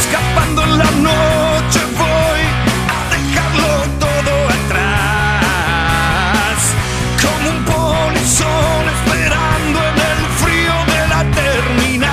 Escapando en la noche voy a dejarlo todo atrás. Como un polizón esperando en el frío de la terminal.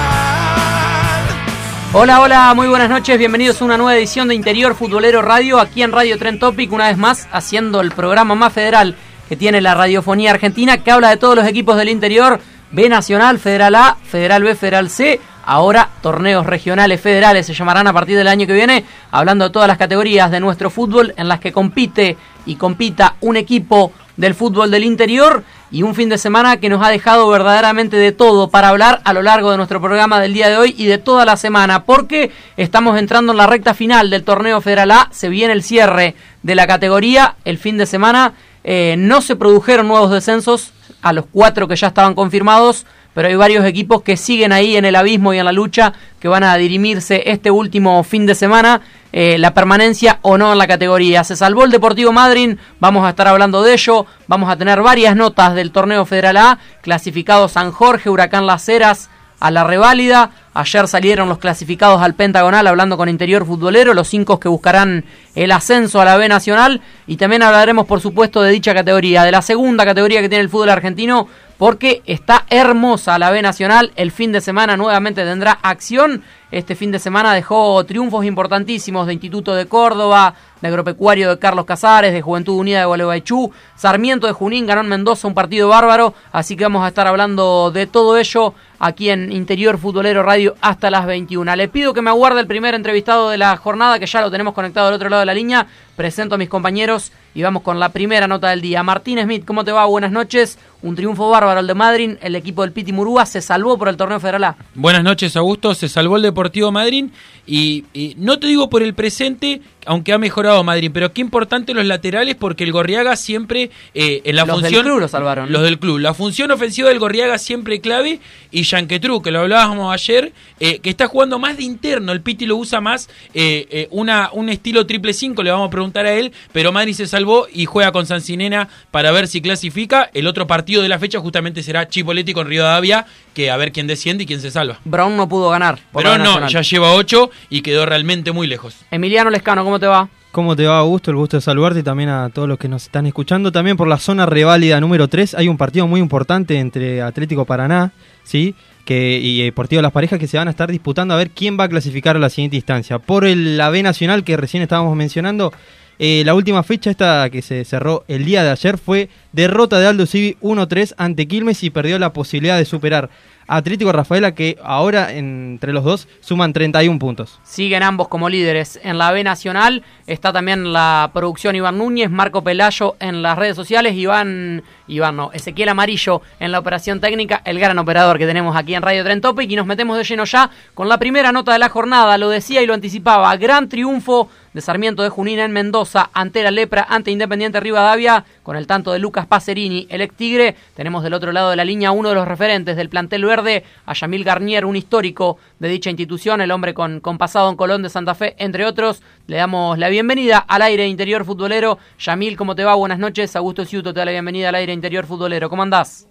Hola, hola, muy buenas noches, bienvenidos a una nueva edición de Interior Futbolero Radio, aquí en Radio Tren Topic, una vez más haciendo el programa más federal que tiene la radiofonía argentina, que habla de todos los equipos del interior, B Nacional, Federal A, Federal B, Federal C, ahora torneos regionales federales se llamarán a partir del año que viene, hablando de todas las categorías de nuestro fútbol en las que compite y compita un equipo del fútbol del interior y un fin de semana que nos ha dejado verdaderamente de todo para hablar a lo largo de nuestro programa del día de hoy y de toda la semana, porque estamos entrando en la recta final del torneo Federal A, se viene el cierre de la categoría el fin de semana, eh, no se produjeron nuevos descensos a los cuatro que ya estaban confirmados, pero hay varios equipos que siguen ahí en el abismo y en la lucha que van a dirimirse este último fin de semana eh, la permanencia o no en la categoría. Se salvó el Deportivo Madryn, vamos a estar hablando de ello, vamos a tener varias notas del torneo Federal A, clasificado San Jorge, Huracán Las Heras a la reválida. Ayer salieron los clasificados al Pentagonal hablando con Interior Futbolero, los cinco que buscarán el ascenso a la B Nacional. Y también hablaremos, por supuesto, de dicha categoría, de la segunda categoría que tiene el fútbol argentino, porque está hermosa la B Nacional. El fin de semana nuevamente tendrá acción. Este fin de semana dejó triunfos importantísimos de Instituto de Córdoba, de Agropecuario de Carlos Casares, de Juventud Unida de Gualeguaychú, Sarmiento de Junín ganó en Mendoza un partido bárbaro, así que vamos a estar hablando de todo ello aquí en Interior Futbolero Radio hasta las 21. Le pido que me aguarde el primer entrevistado de la jornada, que ya lo tenemos conectado al otro lado de la línea. Presento a mis compañeros y vamos con la primera nota del día. Martín Smith, ¿cómo te va? Buenas noches. Un triunfo bárbaro el de Madrid. El equipo del Piti Murúa se salvó por el torneo federal A. Buenas noches, Augusto. Se salvó el Deportivo Madrid. Y, y no te digo por el presente, aunque ha mejorado Madrid, pero qué importante los laterales porque el Gorriaga siempre eh, en la los función. Del club lo salvaron. Los del club. La función ofensiva del Gorriaga siempre clave. Y Yanquetru, que lo hablábamos ayer, eh, que está jugando más de interno. El Piti lo usa más eh, una, un estilo triple 5, le vamos a preguntar a él. Pero Madrid se salvó y juega con Sancinena para ver si clasifica. El otro partido de la fecha justamente será Chipoletti con Río Davia, que a ver quién desciende y quién se salva. Brown no pudo ganar. Pero no, ya lleva 8 y quedó realmente muy lejos. Emiliano Lescano, ¿cómo te va? ¿Cómo te va, Augusto? El gusto de saludarte y también a todos los que nos están escuchando. También por la zona reválida número 3 hay un partido muy importante entre Atlético Paraná ¿sí? que, y Deportivo Las Parejas que se van a estar disputando a ver quién va a clasificar a la siguiente instancia. Por el, la B Nacional que recién estábamos mencionando, eh, la última fecha esta que se cerró el día de ayer fue derrota de Aldo Civi 1-3 ante Quilmes y perdió la posibilidad de superar Atlético Rafaela que ahora entre los dos suman 31 puntos. Siguen ambos como líderes. En la B Nacional está también la producción Iván Núñez, Marco Pelayo en las redes sociales, Iván, Iván no, Ezequiel Amarillo en la operación técnica, el gran operador que tenemos aquí en Radio Tren Topic y nos metemos de lleno ya con la primera nota de la jornada, lo decía y lo anticipaba, gran triunfo de Sarmiento de Junín en Mendoza ante la Lepra, ante Independiente Rivadavia, con el tanto de Lucas Pacerini, el ex Tigre. Tenemos del otro lado de la línea uno de los referentes del plantel verde, a Yamil Garnier, un histórico de dicha institución, el hombre con, con pasado en Colón de Santa Fe, entre otros. Le damos la bienvenida al aire interior futbolero. Yamil, ¿cómo te va? Buenas noches. Augusto Ciuto te da la bienvenida al aire interior futbolero. ¿Cómo andás?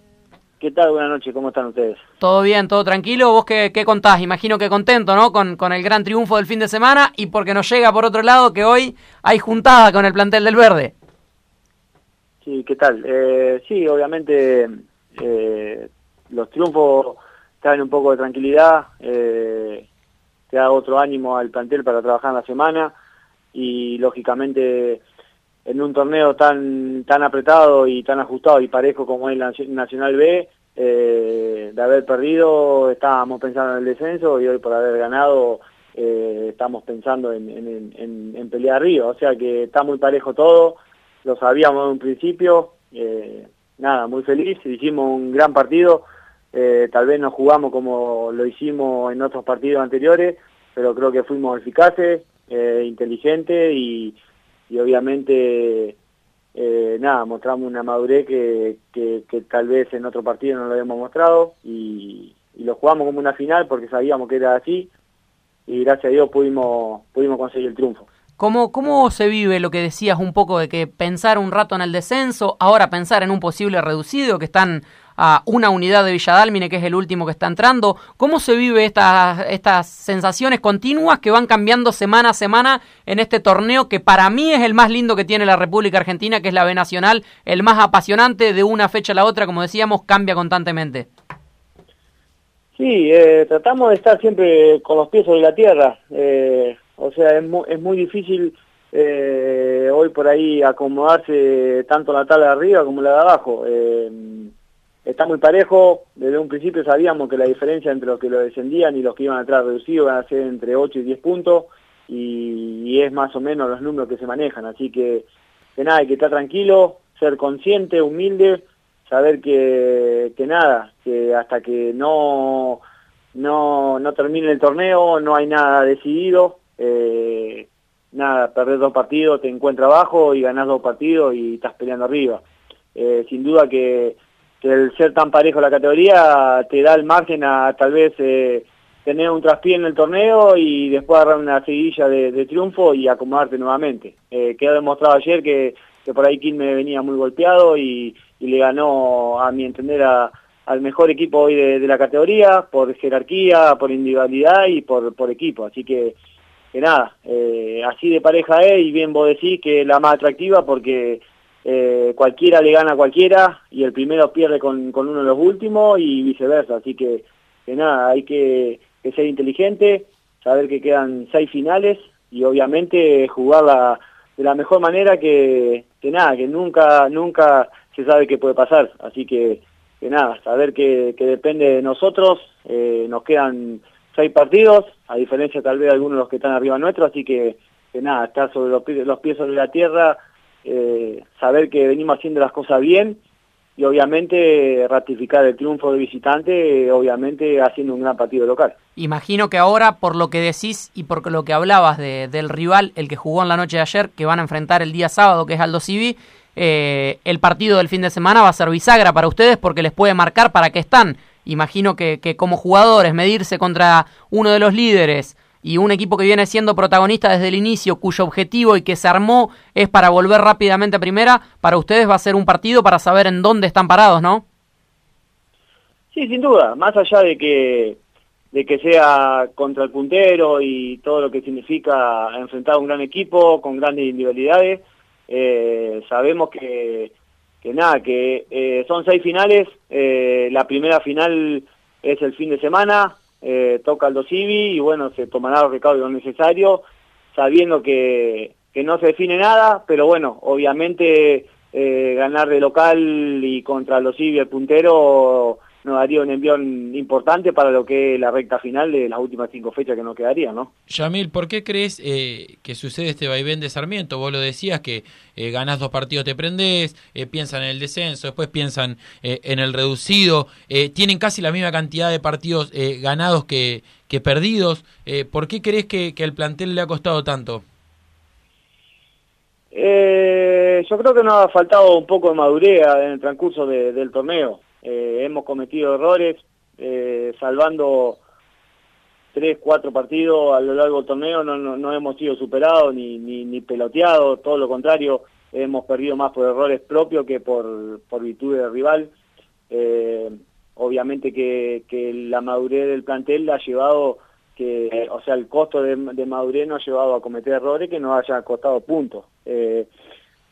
¿Qué tal? Buenas noches, ¿cómo están ustedes? Todo bien, todo tranquilo. ¿Vos qué, qué contás? Imagino que contento, ¿no? Con, con, el gran triunfo del fin de semana y porque nos llega por otro lado que hoy hay juntada con el plantel del Verde. Sí, ¿qué tal? Eh, sí, obviamente eh, los triunfos traen un poco de tranquilidad, eh, te da otro ánimo al plantel para trabajar en la semana y lógicamente en un torneo tan tan apretado y tan ajustado y parejo como es la Nacional B, eh, de haber perdido estábamos pensando en el descenso y hoy por haber ganado eh, estamos pensando en, en, en, pelear arriba, o sea que está muy parejo todo, lo sabíamos en un principio, eh, nada, muy feliz, hicimos un gran partido, eh, tal vez no jugamos como lo hicimos en otros partidos anteriores, pero creo que fuimos eficaces, inteligentes y, y obviamente eh, nada, mostramos una madurez que, que, que, tal vez en otro partido no lo habíamos mostrado y, y, lo jugamos como una final porque sabíamos que era así y gracias a Dios pudimos, pudimos conseguir el triunfo. ¿Cómo, ¿Cómo se vive lo que decías un poco de que pensar un rato en el descenso, ahora pensar en un posible reducido, que están a una unidad de Villadalmine, que es el último que está entrando. ¿Cómo se vive estas, estas sensaciones continuas que van cambiando semana a semana en este torneo que para mí es el más lindo que tiene la República Argentina, que es la B Nacional, el más apasionante de una fecha a la otra, como decíamos, cambia constantemente? Sí, eh, tratamos de estar siempre con los pies sobre la tierra. Eh, o sea, es muy, es muy difícil eh, hoy por ahí acomodarse tanto la tabla de arriba como la de abajo. Está muy parejo, desde un principio sabíamos que la diferencia entre los que lo descendían y los que iban atrás reducido iban a ser entre 8 y 10 puntos y, es más o menos los números que se manejan, así que, que nada, hay que estar tranquilo, ser consciente, humilde, saber que, que nada, que hasta que no, no, no termine el torneo no hay nada decidido, eh, nada, perder dos partidos te encuentra abajo y ganás dos partidos y estás peleando arriba. Eh, sin duda que que el ser tan parejo la categoría te da el margen a tal vez eh, tener un traspié en el torneo y después agarrar una seguidilla de, triunfo y acomodarte nuevamente. Eh, quedó demostrado ayer que, que por ahí Quilme venía muy golpeado y, y le ganó, a mi entender, al mejor equipo hoy de, de, la categoría, por jerarquía, por individualidad y por, por equipo. Así que, que nada, eh, así de pareja es y bien vos decís que es la más atractiva porque eh, cualquiera le gana a cualquiera y el primero pierde con, con, uno de los últimos y viceversa. Así que, que nada, hay que, ser inteligente, saber que quedan seis finales y obviamente jugarla de la mejor manera que, que nada, que nunca, nunca se sabe qué puede pasar. Así que, que nada, saber que, que depende de nosotros, eh, nos quedan seis partidos, a diferencia tal vez de algunos de los que están arriba nuestro, así que, que nada, estar sobre los, los pies sobre la tierra, eh, saber que venimos haciendo las cosas bien y obviamente ratificar el triunfo de visitante, obviamente haciendo un gran partido local. Imagino que ahora, por lo que decís y por lo que hablabas de, del rival, el que jugó en la noche de ayer, que van a enfrentar el día sábado, que es Aldo Civi, eh, el partido del fin de semana va a ser bisagra para ustedes porque les puede marcar para qué están. Imagino que, que como jugadores, medirse contra uno de los líderes, y un equipo que viene siendo protagonista desde el inicio, cuyo objetivo y que se armó es para volver rápidamente a primera, para ustedes va a ser un partido para saber en dónde están parados, ¿no? Sí, sin duda, más allá de que de que sea contra el puntero y todo lo que significa enfrentar a un gran equipo con grandes individualidades, eh, sabemos que, que nada, que eh, son seis finales, eh, la primera final es el fin de semana, eh, toca el Civi y bueno, se tomará los recaudos necesarios, sabiendo que, que no se define nada, pero bueno, obviamente eh, ganar de local y contra los Civi el puntero nos daría un envión importante para lo que es la recta final de las últimas cinco fechas que nos quedaría, ¿no? Yamil, ¿por qué crees eh, que sucede este vaivén de Sarmiento? Vos lo decías que eh, ganás dos partidos te prendés, eh, piensan en el descenso, después piensan eh, en el reducido, eh, tienen casi la misma cantidad de partidos eh, ganados que, que perdidos. ¿Por qué crees que, que el plantel le ha costado tanto? Eh, yo creo que nos ha faltado un poco de madurez en el transcurso de, del torneo. Eh, hemos cometido errores, eh, salvando tres, cuatro partidos a lo largo del torneo, no, no, no hemos sido superados ni, ni, ni, peloteados, todo lo contrario, hemos perdido más por errores propios que por, por virtud del rival. Eh, obviamente que, que la madurez del plantel ha llevado que, o sea, el costo de, de madurez nos ha llevado a cometer errores que nos haya costado puntos.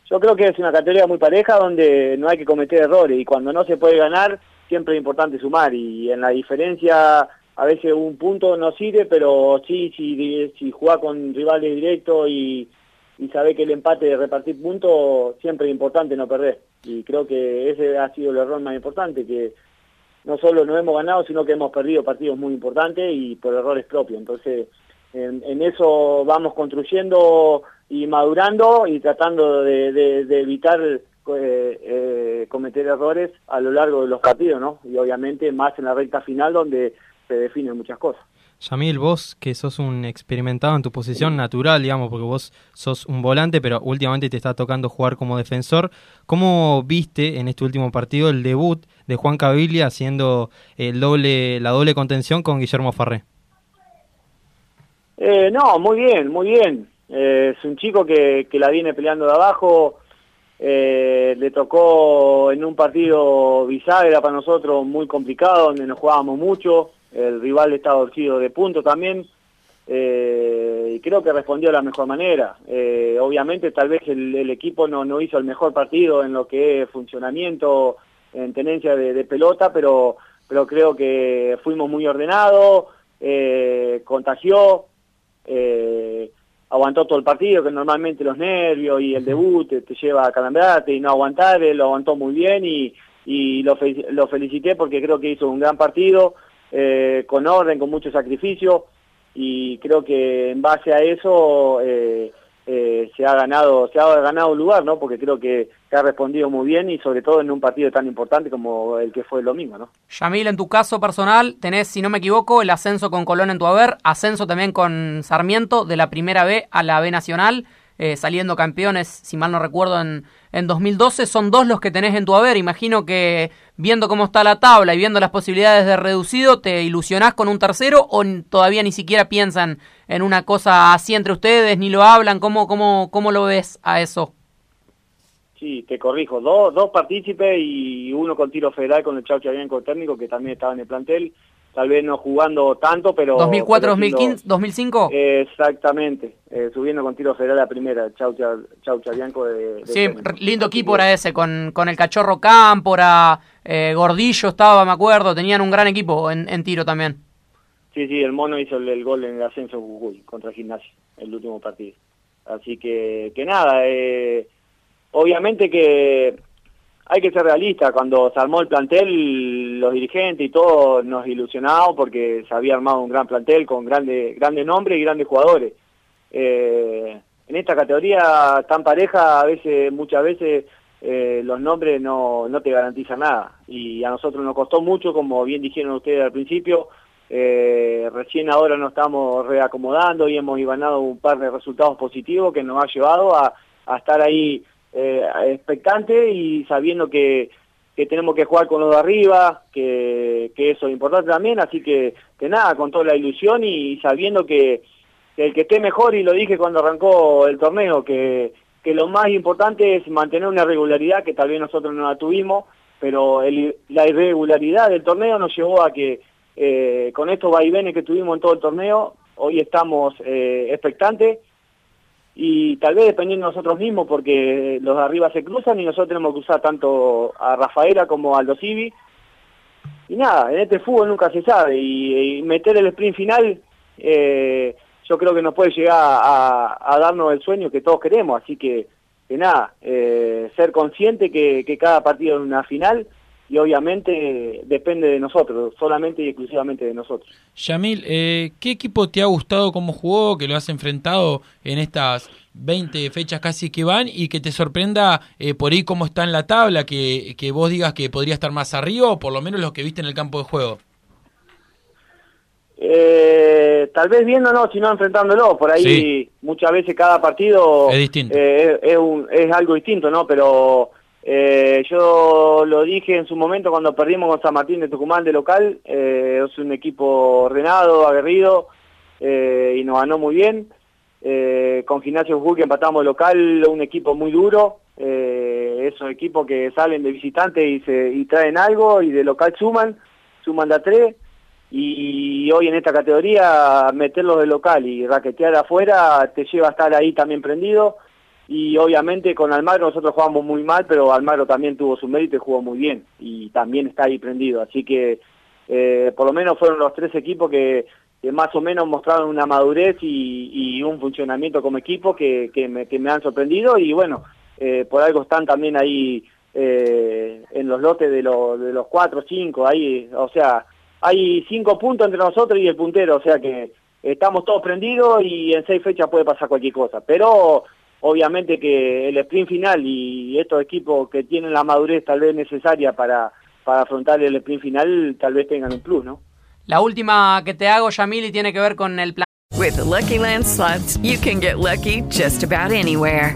Yo creo que es una categoría muy pareja donde no hay que cometer errores y cuando no se puede ganar siempre es importante sumar y en la diferencia a veces un punto no sirve, pero sí, si, si juega con rivales directos y, y sabe que el empate de repartir puntos siempre es importante no perder y creo que ese ha sido el error más importante que no solo no hemos ganado, sino que hemos perdido partidos muy importantes y por errores propios. Entonces, en, en eso vamos construyendo y madurando y tratando de, de- de evitar eh, eh, cometer errores a lo largo de los partidos, ¿no? Y obviamente más en la recta final donde se definen muchas cosas. Yamil, vos que sos un experimentado en tu posición natural, digamos, porque vos sos un volante, pero últimamente te está tocando jugar como defensor. ¿Cómo viste en este último partido el debut de Juan Caviglia haciendo el doble, la doble contención con Guillermo Farré? Eh, no, muy bien, muy bien. Eh, es un chico que, que la viene peleando de abajo. Eh, le tocó en un partido bisagra para nosotros muy complicado, donde nos jugábamos mucho. El rival estaba torcido de punto también. Eh, y creo que respondió de la mejor manera. Obviamente tal vez el, equipo no, no hizo el mejor partido en lo que es funcionamiento, en tenencia de, pelota, pero, pero creo que fuimos muy ordenados, contagió, eh, aguantó todo el partido, que normalmente los nervios y el debut te, te lleva a calambrarte y no aguantar, él lo aguantó muy bien y, y lo, fe- lo felicité porque creo que hizo un gran partido, eh, con orden, con mucho sacrificio y creo que en base a eso eh, eh, se ha ganado se ha ganado lugar, ¿no? Porque creo que, que ha respondido muy bien y sobre todo en un partido tan importante como el que fue el domingo, ¿no? Yamil, en tu caso personal, tenés, si no me equivoco, el ascenso con Colón en tu haber, ascenso también con Sarmiento de la primera B a la B Nacional, eh, saliendo campeones, si mal no recuerdo, en, en 2012. Son dos los que tenés en tu haber. Imagino que viendo cómo está la tabla y viendo las posibilidades de reducido, ¿te ilusionás con un tercero o todavía ni siquiera piensan en una cosa así entre ustedes, ni lo hablan? ¿Cómo, cómo, cómo lo ves a eso? Sí, te corrijo, dos, dos partícipes y uno con tiro federal con el Chau Chabianco técnico que también estaba en el plantel, tal vez no jugando tanto, pero... 2004, pero 2015, siendo- 2005. Exactamente, eh, subiendo con tiro federal a primera, Chau, Cha- Chau Chabianco de, de Sí, técnico. lindo equipo era ese, con, con el cachorro Cámpora, eh, Gordillo estaba, me acuerdo, tenían un gran equipo en, en tiro también. Sí, sí, el mono hizo el, gol en el ascenso contra el gimnasio, el último partido. Así que, que nada, eh, obviamente que hay que ser realista. Cuando se armó el plantel, los dirigentes y todo nos ilusionamos porque se había armado un gran plantel con grandes grandes nombres y grandes jugadores. Eh, en esta categoría tan pareja, a veces, muchas veces, eh, los nombres no, no te garantizan nada. Y a nosotros nos costó mucho, como bien dijeron ustedes al principio, eh, recién ahora nos estamos reacomodando y hemos ganado un par de resultados positivos que nos ha llevado a, estar ahí eh, expectante y sabiendo que, que tenemos que jugar con los de arriba, que, que eso es importante también, así que, que nada, con toda la ilusión y sabiendo que, que el que esté mejor, y lo dije cuando arrancó el torneo, que, que lo más importante es mantener una regularidad que tal vez nosotros no la tuvimos, pero el- la irregularidad del torneo nos llevó a que eh, con estos vaivenes que tuvimos en todo el torneo, hoy estamos eh, expectantes. Y tal vez dependiendo de nosotros mismos, porque los de arriba se cruzan y nosotros tenemos que usar tanto a Rafaela como a Aldo Civi. Y nada, en este fútbol nunca se sabe, y, meter el sprint final eh, yo creo que nos puede llegar a, a darnos el sueño que todos queremos, así que, que nada, eh, ser consciente que cada partido es una final y obviamente depende de nosotros, solamente y exclusivamente de nosotros. Yamil, eh, ¿qué equipo te ha gustado cómo jugó, que lo has enfrentado en estas 20 fechas casi que van y que te sorprenda eh, por ahí cómo está en la tabla, que, que vos digas que podría estar más arriba o por lo menos lo que viste en el campo de juego? Eh, tal vez viéndonos, sino enfrentándolo, por ahí Sí. muchas veces cada partido Es distinto. eh, es, es un- es algo distinto, ¿no? Pero eh, yo lo dije en su momento cuando perdimos con San Martín de Tucumán de local, eh, es un equipo ordenado, aguerrido eh, y nos ganó muy bien. Eh, con Gimnasio Jujuy que empatamos local, un equipo muy duro, esos equipos que salen de visitante y, se, y traen algo y de local suman, suman de a tres. Y hoy en esta categoría meterlos de local y raquetear afuera te lleva a estar ahí también prendido y obviamente con Almagro nosotros jugamos muy mal pero Almagro también tuvo su mérito y jugó muy bien y también está ahí prendido. Así que eh, por lo menos fueron los tres equipos que, más o menos mostraron una madurez y, y un funcionamiento como equipo que, que, me, que me han sorprendido. Y bueno eh, por algo están también ahí eh, en los lotes de, los de los cuatro, cinco, ahí, o sea, hay cinco puntos entre nosotros y el puntero, o sea que estamos todos prendidos y en seis fechas puede pasar cualquier cosa, pero obviamente que el sprint final y estos equipos que tienen la madurez tal vez necesaria para, para afrontar el sprint final, tal vez tengan un plus, ¿no? La última que te hago, Yamil, y tiene que ver con el plan. With the Lucky Land slots, you can get lucky just about anywhere.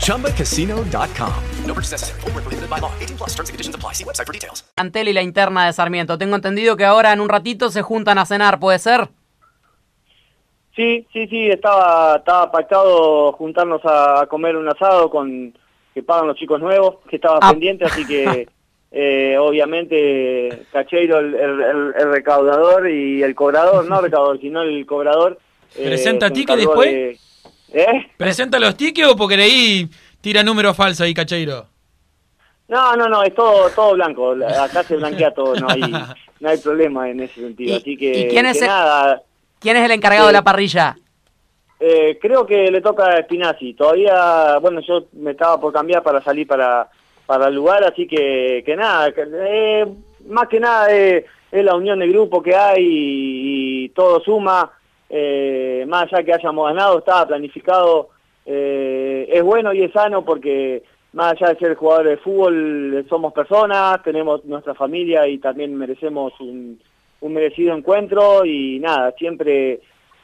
ChumbaCasino.com. No purchase necessary. Void where prohibited by law. 18 plus terms and conditions apply. See website for details. Antel y la interna de Sarmiento. Tengo entendido que ahora en un ratito se juntan a cenar, ¿puede ser? Sí, sí, sí, estaba, estaba pactado juntarnos a comer un asado con que pagan los chicos nuevos, que estaba Ah. pendiente, así que eh, obviamente Cacheiro, el, el- el- el recaudador y el cobrador, no recaudador, sino el cobrador. eh, ¿Presenta se ticket encargó después? de- ¿Eh? ¿Presenta los tickets o porque ahí tira números falsos ahí, Cacheiro? No, no, no, es todo, todo blanco, acá se blanquea todo, no hay, no hay problema en ese sentido, ¿Y- así que, y quién es que el- nada, ¿Quién es el encargado de la parrilla? Eh, creo que le toca a Spinazzi. Todavía, bueno, yo me estaba por cambiar para salir para, para el lugar, así que, que nada, eh, más que nada eh, es la unión de grupo que hay y, y todo suma. Eh, más allá que hayamos ganado, estaba planificado. eh, es bueno y es sano porque más allá de ser jugadores de fútbol, somos personas, tenemos nuestra familia y también merecemos un, merecido encuentro y nada, siempre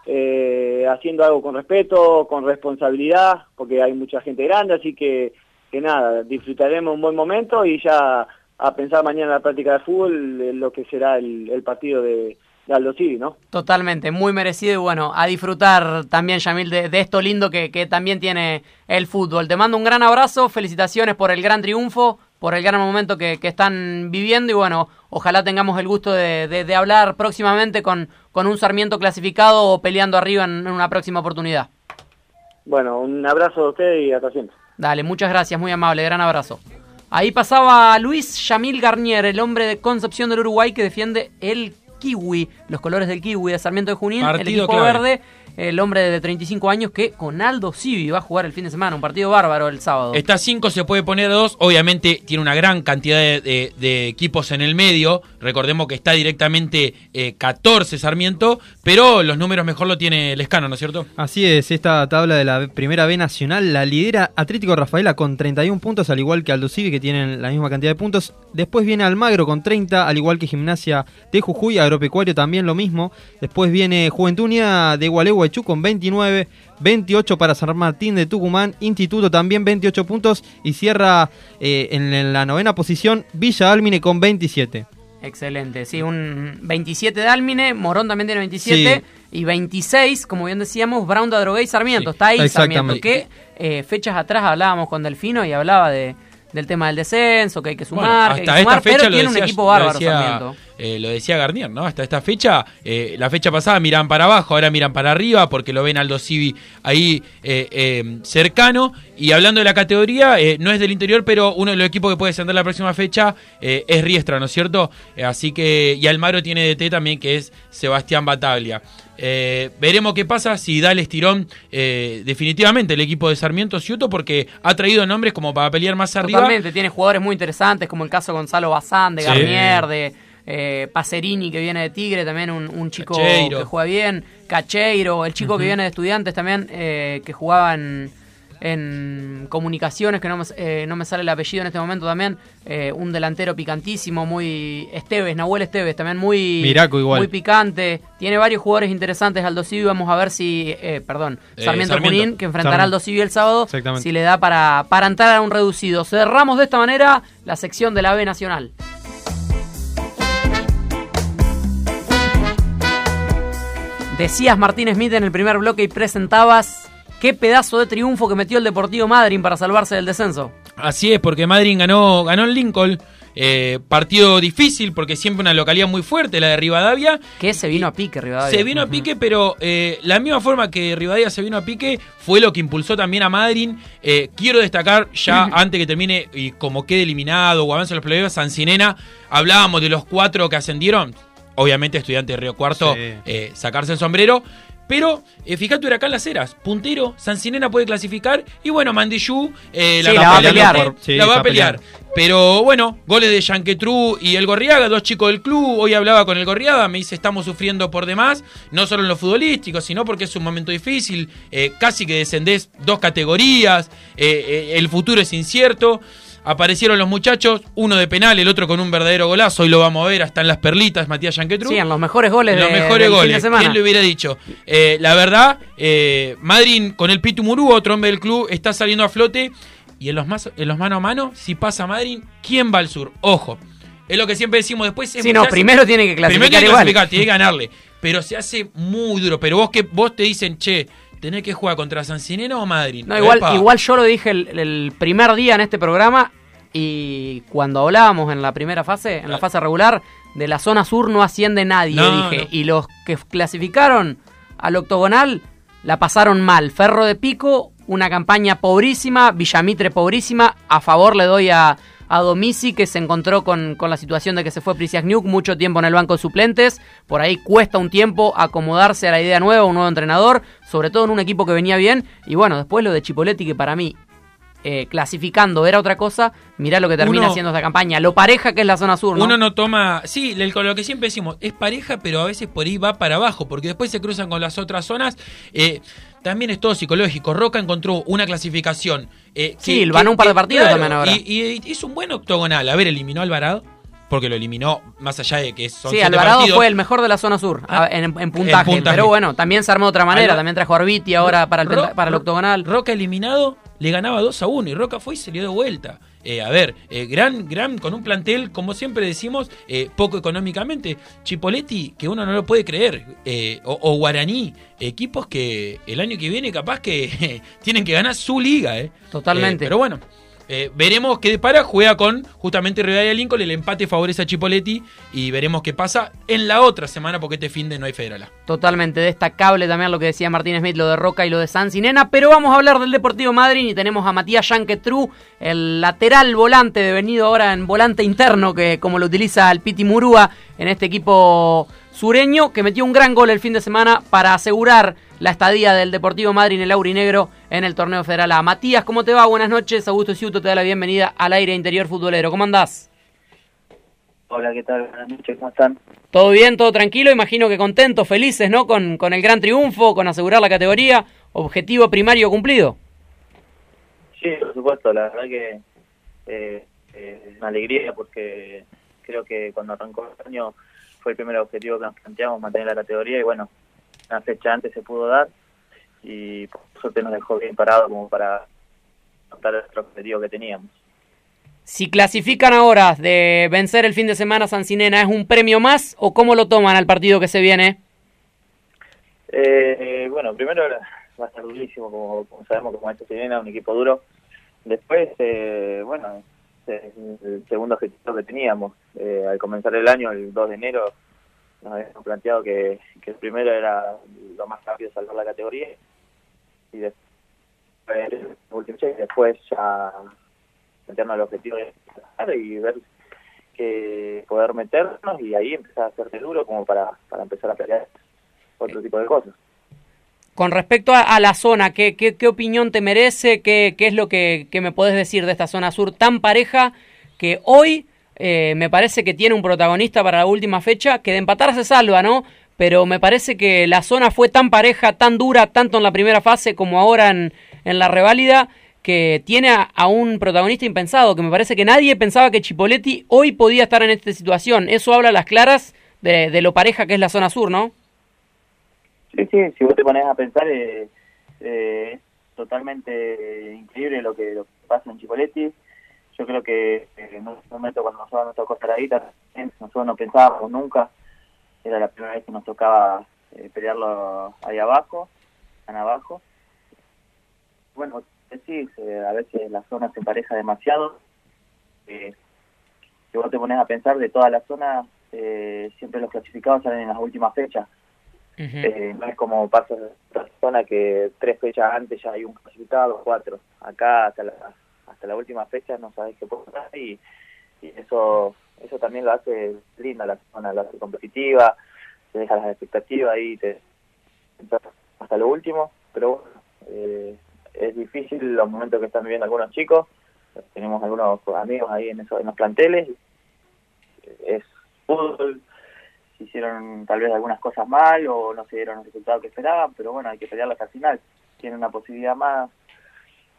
eh, haciendo algo con respeto, con responsabilidad, porque hay mucha gente grande, así que, que nada, disfrutaremos un buen momento y ya a pensar mañana en la práctica de fútbol en lo que será el partido de, de Aldo Civi, ¿no? Totalmente, muy merecido y bueno, a disfrutar también, Yamil, de, de esto lindo que, que también tiene el fútbol. Te mando un gran abrazo, felicitaciones por el gran triunfo, por el gran momento que, que están viviendo y bueno, ojalá tengamos el gusto de, de- de hablar próximamente con, con un Sarmiento clasificado o peleando arriba en, en una próxima oportunidad. Bueno, un abrazo a usted y hasta siempre. Dale, muchas gracias, muy amable, gran abrazo. Ahí pasaba Luis Yamil Garnier, el hombre de Concepción del Uruguay que defiende el kiwi, los colores del kiwi de Sarmiento de Junín, el equipo clave. verde, el hombre de 35 años que con Aldo Civi va a jugar el fin de semana, un partido bárbaro el sábado. Está a 5, se puede poner a 2. Obviamente tiene una gran cantidad de, de- de equipos en el medio. Recordemos que está directamente eh, 14 Sarmiento, pero los números mejor lo tiene Lescano, ¿no es cierto? Así es, esta tabla de la primera B nacional la lidera Atlético Rafaela con 31 puntos, al igual que Aldo Civi, que tienen la misma cantidad de puntos. Después viene Almagro con 30, al igual que Gimnasia de Jujuy, Agropecuario también lo mismo. Después viene Juventud Unida de Gualeguaychú con 29, 28 para San Martín de Tucumán, Instituto también 28 puntos y cierra eh, en, la novena posición Villa Álmine con 27. Excelente, sí, un 27 de Álmine, Morón también tiene 27 y 26, como bien decíamos, Brown de Adrogué y Sarmiento. Sí, Está ahí Sarmiento, que eh, fechas atrás hablábamos con Delfino y hablaba de, del tema del descenso, que hay que Bueno, sumar, que hay que esta sumar, fecha pero tiene decía, un equipo bárbaro decía, Sarmiento. Eh, lo decía Garnier, ¿no? Hasta esta fecha, eh, la fecha pasada miran para abajo, ahora miran para arriba porque lo ven Aldo Civi ahí eh, cercano. Y hablando de la categoría, no es del interior, pero uno de los equipos que puede descender la próxima fecha es Riestra, ¿no es cierto? Así que, y Almagro tiene DT también, que es Sebastián Bataglia. Eh, veremos qué pasa si da el estirón eh, definitivamente el equipo de Sarmiento Ciuto porque ha traído nombres como para pelear más arriba. Totalmente, tiene jugadores muy interesantes como el caso de Gonzalo Bazán, de Sí. Garnier, de eh, Pacerini que viene de Tigre, también un, un chico Cacheiro. que juega bien, Cacheiro, el chico que viene de Estudiantes también, eh, que jugaba en, en comunicaciones, que no me, eh, no me sale el apellido en este momento también, eh, un delantero picantísimo, muy Esteves, Nahuel Esteves, también muy, Miraco igual. muy picante. Tiene varios jugadores interesantes Aldo Civi, vamos a ver si, eh, perdón, Eh, Sarmiento, Sarmiento. Junín, que enfrentará a. Aldo Civi el sábado, si le da para, para entrar a un reducido. Cerramos de esta manera la sección de la B Nacional. Decías Martín Smith en el primer bloque y presentabas qué pedazo de triunfo que metió el Deportivo Madryn para salvarse del descenso. Así es, porque Madrid ganó, ganó en Lincoln. eh, partido difícil porque siempre una localidad muy fuerte, la de Rivadavia. Que se vino a pique, Rivadavia. Se vino a pique, pero eh, la misma forma que Rivadavia se vino a pique fue lo que impulsó también a Madrid. Eh, quiero destacar ya antes que termine y como quede eliminado o avance los playoffs, Sancinena, hablábamos de los cuatro que ascendieron. Obviamente estudiante de Río Cuarto, Sí. eh, sacarse el sombrero. Pero eh, fíjate Huracán Las Heras, puntero, Sancinena puede clasificar y bueno, Mandillú eh, Sí, la va a pelear. por- Sí, la va a pelear. Pero bueno, goles de Yanquetrú y el Gorriaga, dos chicos del club. Hoy hablaba con el Gorriaga, me dice estamos sufriendo por demás, no solo en lo futbolístico, sino porque es un momento difícil. eh, casi que descendés dos categorías, eh, eh, el futuro es incierto. Aparecieron los muchachos, uno de penal, el otro con un verdadero golazo. Hoy lo vamos a ver, hasta en las perlitas, Matías Yanquetrú. Sí, en los mejores goles Los de- mejores del fin goles. de semana. ¿Quién lo hubiera dicho? Eh, la verdad, eh, Madrid con el Pitu Murú, otro hombre del club, está saliendo a flote. Y en los, más, en los mano a mano, si pasa Madrid, ¿quién va al sur? Ojo. Es lo que siempre decimos después. es Sí, no, hace- primero tiene que Primero clasificar tiene que clasificar, tiene que ganarle. Pero se hace muy duro. Pero vos que vos te dicen, che, tenés que jugar contra Sancinena o Madrid. No, igual, Epa. igual yo lo dije el, el primer día en este programa y cuando hablábamos en la primera fase, en la fase regular, de la zona sur no asciende nadie, No, dije. no. Y los que clasificaron al octogonal la pasaron mal. Ferro de Pico, una campaña pobrísima, Villamitre pobrísima. A favor le doy a, a Domici, que se encontró con, con la situación de que se fue Prisiakniuk mucho tiempo en el banco de suplentes. Por ahí cuesta un tiempo acomodarse a la idea nueva, un nuevo entrenador, sobre todo en un equipo que venía bien. Y bueno, después lo de Chipoletti, que para mí, eh, clasificando era otra cosa, mirá lo que termina haciendo esta campaña. Lo pareja que es la zona sur, ¿no? Uno no toma. Sí, el- con lo que siempre decimos, es pareja, pero a veces por ahí va para abajo, porque después se cruzan con las otras zonas. Eh, también es todo psicológico. Roca encontró una clasificación. eh, que- Sí, ganó un par de partidos claro, también ahora. Y, y hizo un buen octogonal. A ver, eliminó a Alvarado, porque lo eliminó más allá de que son Sí, Alvarado partidos. fue el mejor de la zona sur Ah, en, en puntaje, puntaje. Pero bueno, también se armó de otra manera. Alba- También trajo a Arbiti ahora para el, Ro- para el octogonal. Roca eliminado, le ganaba 2 a 1 y Roca fue y se le dio vuelta. Eh, a ver, eh, gran, gran, con un plantel, como siempre decimos, eh, poco económicamente. Chipoletti, que uno no lo puede creer, eh, o, o Guaraní, equipos que el año que viene capaz que tienen que ganar su liga. Eh. Totalmente. Pero bueno. Eh, veremos qué depara, juega con justamente Rivadavia Lincoln, el empate favorece a Chipoletti y veremos qué pasa en la otra semana porque este fin de no hay Federal. Totalmente destacable también lo que decía Martín Smith, lo de Roca y lo de Sancinena. Pero vamos a hablar del Deportivo Madrid y tenemos a Matías Yanquetru, el lateral volante, devenido ahora en volante interno, que como lo utiliza el Piti Murúa en este equipo sureño, que metió un gran gol el fin de semana para asegurar la estadía del Deportivo Madrid en el Aurinegro en el torneo federal A. Matías, ¿cómo te va? Buenas noches. Augusto Ciuto te da la bienvenida al aire interior futbolero. ¿Cómo andás? Hola, ¿qué tal? Buenas noches, ¿cómo están? ¿Todo bien? ¿Todo tranquilo? Imagino que contentos, felices, ¿no? Con, con el gran triunfo, con asegurar la categoría. Objetivo primario cumplido. Sí, por supuesto, la verdad que eh, eh, una alegría porque creo que cuando arrancó el año fue el primer objetivo que nos planteamos, mantener la categoría y bueno, una fecha antes se pudo dar y por suerte nos dejó bien parado como para notar el otro objetivo que teníamos. Si clasifican ahora de vencer el fin de semana a Sancinena, ¿es un premio más o cómo lo toman al partido que se viene? Eh, bueno, primero va a estar durísimo, como, como sabemos, como esto se viene, un equipo duro. Después, eh, bueno, es el segundo objetivo que teníamos. Eh, al comenzar el año, el 2 de enero, nos habíamos planteado que, que el primero era lo más rápido salvar la categoría. Y después, cheque, después ya plantearnos el objetivo de y ver que poder meternos y ahí empezar a hacerte duro como para, para empezar a pelear otro tipo de cosas. Con respecto a, a la zona, ¿qué, qué, qué opinión te merece? ¿Qué, qué es lo que, que me podés decir de esta zona sur tan pareja que hoy eh, me parece que tiene un protagonista para la última fecha, que de empatar se salva, ¿no? pero me parece que la zona fue tan pareja, tan dura, tanto en la primera fase como ahora en, la reválida, que tiene a, a, un protagonista impensado, que me parece que nadie pensaba que Chipoletti hoy podía estar en esta situación. Eso habla a las claras de, de lo pareja que es la zona sur, ¿no? Sí, sí, si vos te pones a pensar, eh, eh, es totalmente increíble lo que, lo que pasa en Chipoletti. Yo creo que en un momento cuando nosotros nos tocó estar ahí, nosotros no pensábamos nunca, era la primera vez que nos tocaba eh, pelearlo ahí abajo, tan abajo. Bueno, decís, eh, a veces la zona se empareja demasiado. Eh, si vos te pones a pensar de toda la zona, eh, siempre los clasificados salen en las últimas fechas. Uh -huh. eh, no es como pasa en otra zona que tres fechas antes ya hay un clasificado, cuatro. Acá hasta la, hasta la última fecha no sabes qué pasar y, y eso eso también lo hace linda la zona, lo hace competitiva, te deja las expectativas ahí te hasta lo último, pero bueno, eh, es difícil los momentos que están viviendo algunos chicos, tenemos algunos amigos ahí en, eso, en los planteles, es fútbol, se hicieron tal vez algunas cosas mal o no se dieron el resultado que esperaban, pero bueno, hay que pelearlo hasta el final. Tienen una posibilidad más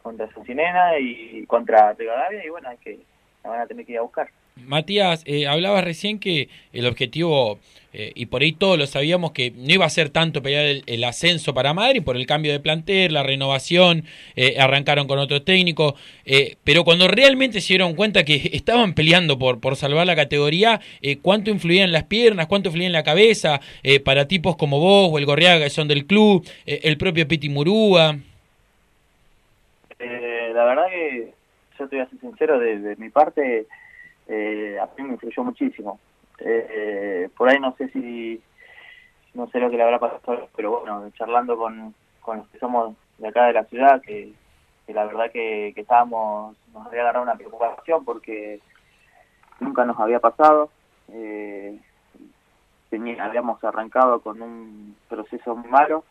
contra Sancinena y contra Rivadavia y bueno, hay que la van a tener que ir a buscar. Matías, eh, hablabas recién que el objetivo, eh, y por ahí todos lo sabíamos, que no iba a ser tanto pelear el, ascenso para Madrid por el cambio de plantel, la renovación, eh, arrancaron con otro técnico, pero cuando realmente se dieron cuenta que estaban peleando por, por salvar la categoría, ¿cuánto influía en las piernas, cuánto influía en la cabeza para tipos como vos o el Gorriaga, que son del club, el propio Piti Murúa? La verdad que yo te voy a ser sincero, de, mi parte eh, a mí me influyó muchísimo. Eh, por ahí no sé si, no sé lo que le habrá pasado, pero bueno, charlando con, con los que somos de acá de la ciudad, que, que la verdad que, que estábamos, nos había agarrado una preocupación porque nunca nos había pasado. Eh, tenía, habíamos arrancado con un proceso muy malo.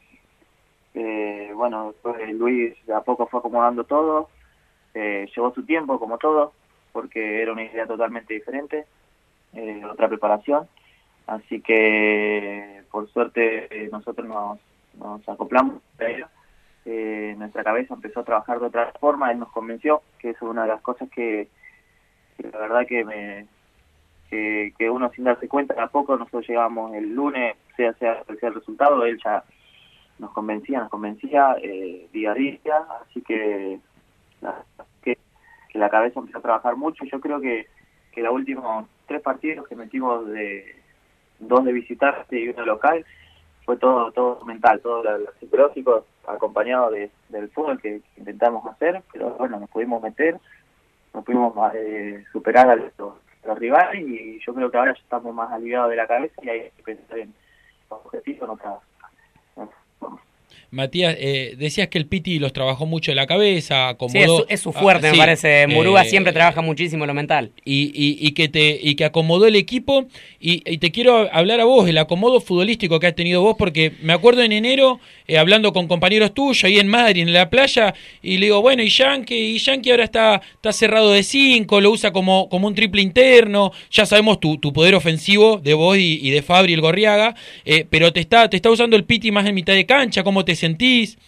Eh, bueno, después Luis de a poco fue acomodando todo. Eh, llevó su tiempo, como todo, porque era una idea totalmente diferente, eh, otra preparación. Así que, por suerte, eh, nosotros nos, nos acoplamos. Eh, nuestra cabeza empezó a trabajar de otra forma, él nos convenció, que es una de las cosas que, la verdad que me que, que, uno sin darse cuenta a poco, nosotros llegamos el lunes, sea sea, sea el resultado, él ya nos convencía, nos convencía eh, día a día, así que, que que la cabeza empezó a trabajar mucho. Yo creo que, que los últimos tres partidos que metimos de dos de visitante y uno local fue todo todo mental, todo lo, lo psicológico acompañado de, del fútbol que, intentamos hacer, pero bueno, nos pudimos meter, nos pudimos eh, superar a los, rivales y yo creo que ahora ya estamos más aliviados de la cabeza y hay que pensar en los objetivos otras, Matías, eh, decías que el Piti los trabajó mucho en la cabeza, acomodó... Sí, es, su, es su fuerte, ah, me sí, parece. Murúa eh, siempre trabaja muchísimo lo mental. Y, y, y, que te, y que acomodó el equipo. Y, y, te quiero hablar a vos, el acomodo futbolístico que has tenido vos, porque me acuerdo en enero, eh, hablando con compañeros tuyos ahí en Madrid, en la playa, y le digo, bueno, y Yankee, y Yankee ahora está, está cerrado de 5, lo usa como, como un triple interno, ya sabemos tu, tu poder ofensivo de vos y, de Fabri el Gorriaga, eh, pero te está, te está usando el Piti más en mitad de cancha, ¿cómo te sentís?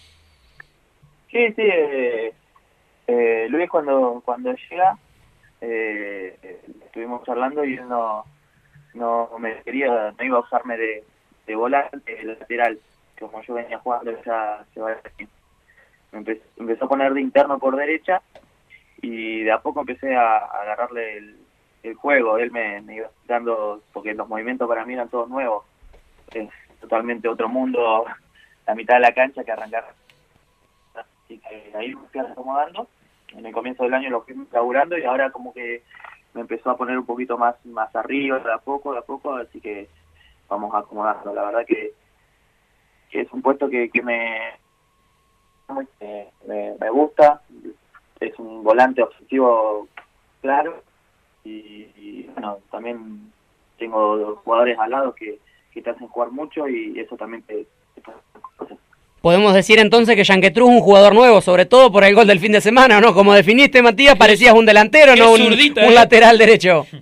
Sí, sí, eh, eh, Luis cuando cuando llega eh, estuvimos charlando y él no, no me quería, no iba a usarme de, de volante, lateral, como yo venía jugando ya se va me empezó, a poner de interno por derecha y de a poco empecé a, a agarrarle el, el, juego, él me, me iba dando, porque los movimientos para mí eran todos nuevos, es totalmente otro mundo la mitad de la cancha que arrancar. Así que ahí me fui acomodando. En el comienzo del año lo fui laburando y ahora como que me empezó a poner un poquito más más arriba, de a poco, de a poco, así que vamos acomodando. La verdad que, es un puesto que, que me, me, gusta, es un volante objetivo claro y, bueno, también tengo jugadores al lado que, que te hacen jugar mucho y eso también te, Podemos decir entonces que Yanquetru es un jugador nuevo, sobre todo por el gol del fin de semana, ¿no? Como definiste, Matías, parecías un delantero, no un, zurdita, un eh. lateral derecho.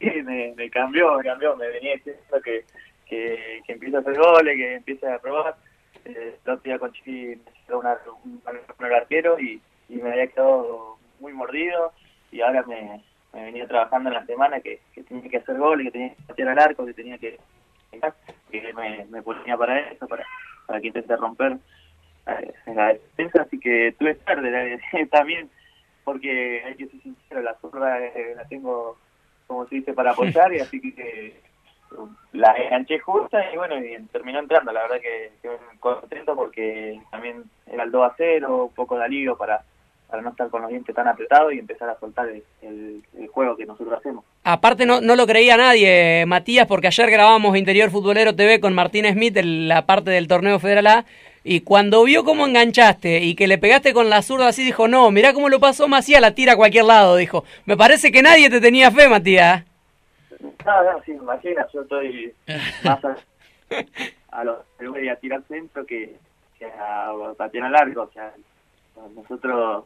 Sí, me, me, cambió, me cambió. Me venía diciendo que, que, que empiece a hacer goles, que empiece a probar. Eh, el otro día con Chiqui me una, un, el arquero y, y me había quedado muy mordido y ahora me, me venía trabajando en la semana que, que tenía que hacer goles, que tenía que patear al arco, que tenía que que me, ponía para eso, para, para que intente romper eh, la defensa, así que tuve tarde también, porque hay que ser sincero, la zurda eh, la tengo, como se dice, para apoyar, y así que eh, la enganché justa y bueno, y terminó entrando, la verdad que, que contento porque también era el 2 a 0, un poco de alivio para para no estar con los dientes tan apretados y empezar a soltar el, el- el juego que nosotros hacemos. Aparte no, no lo creía nadie, Matías, porque ayer grabamos Interior Futbolero TV con Martín Smith en la parte del torneo Federal A, y cuando vio cómo enganchaste y que le pegaste con la zurda así, dijo, no, mirá cómo lo pasó Macías, la tira a cualquier lado, dijo. Me parece que nadie te tenía fe, Matías. No, no, sí, imagina, yo estoy más a, a los y a tirar centro que, que a patear al largo. O sea, nosotros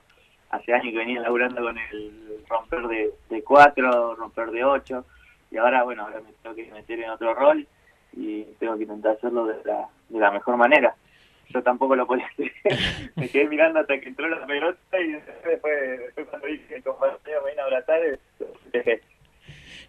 hace años que venía laburando con el romper de, de cuatro, romper de ocho, y ahora, bueno, ahora me tengo que meter en otro rol y tengo que intentar hacerlo de la, de la mejor manera. Yo tampoco lo podía hacer. me quedé mirando hasta que entró la pelota y después, después cuando dije que el compañero me vino a abrazar, dejé.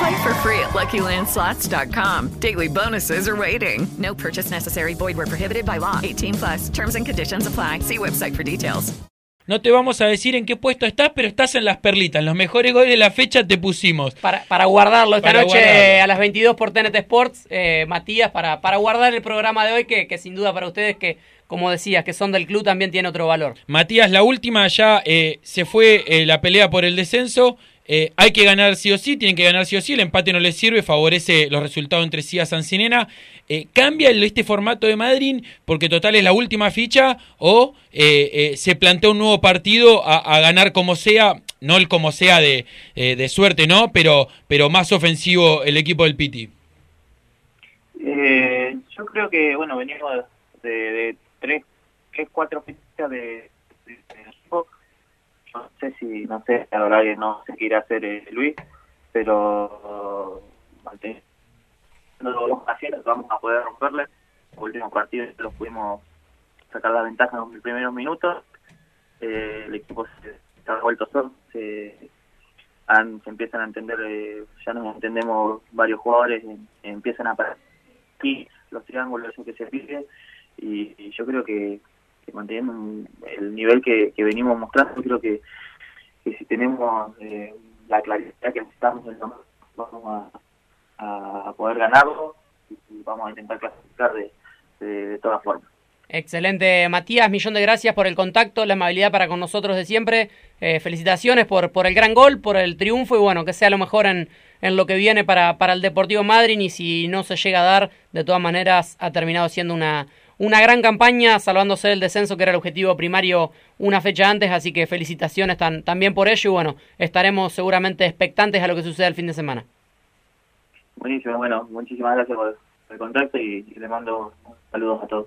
Play for free at LuckyLandSlots.com. Daily bonuses are waiting. No purchase necessary. Void where prohibited by law. 18 plus. Terms and conditions apply. See website for details. No te vamos a decir en qué puesto estás, pero estás en las perlitas. Los mejores goles de la fecha te pusimos. Para, para guardarlo esta Para noche guardarlo. a las 22 por TNT Sports, eh, Matías, para, para guardar el programa de hoy, que, que sin duda para ustedes, que como decías, que son del club, también tiene otro valor. Matías, la última ya eh, se fue eh, la pelea por el descenso. Eh, hay que ganar sí o sí, tienen que ganar sí o sí. El empate no les sirve, favorece los resultados entre sí a San Sinena. Eh, ¿Cambia este formato de Madrid porque total es la última ficha o eh, eh, se plantea un nuevo partido a, ganar como sea? No el como sea de, eh, de suerte, ¿no? Pero, pero más ofensivo el equipo del Piti. Yo creo que, bueno, venimos de, de tres, tres, cuatro fechas de. No sé si, no sé, la verdad que no sé qué irá a hacer eh, Luis, pero manteniendo lo vamos haciendo, vamos a poder romperle. El último partido los pudimos sacar la ventaja en los primeros minutos. Eh, el equipo se está vuelto solo, se, han- se empiezan a entender, eh, ya nos entendemos varios jugadores, em- empiezan a aparecer aquí los triángulos que se pide y, y yo creo que, que manteniendo el nivel que, venimos mostrando. Creo que, que si tenemos eh, la claridad que necesitamos vamos a, a poder ganarlo y vamos a intentar clasificar de, de, de todas formas. Excelente, Matías, millón de gracias por el contacto, la amabilidad para con nosotros de siempre. Eh, felicitaciones por, por el gran gol, por el triunfo y bueno, que sea lo mejor en, en lo que viene para, para el Deportivo Madrid y si no se llega a dar, de todas maneras ha terminado siendo una, una gran campaña, salvándose del descenso que era el objetivo primario una fecha antes, así que felicitaciones tan- también por ello y bueno, estaremos seguramente expectantes a lo que suceda el fin de semana. buenísimo bueno muchísimas gracias por el contacto y, y le mando saludos a todos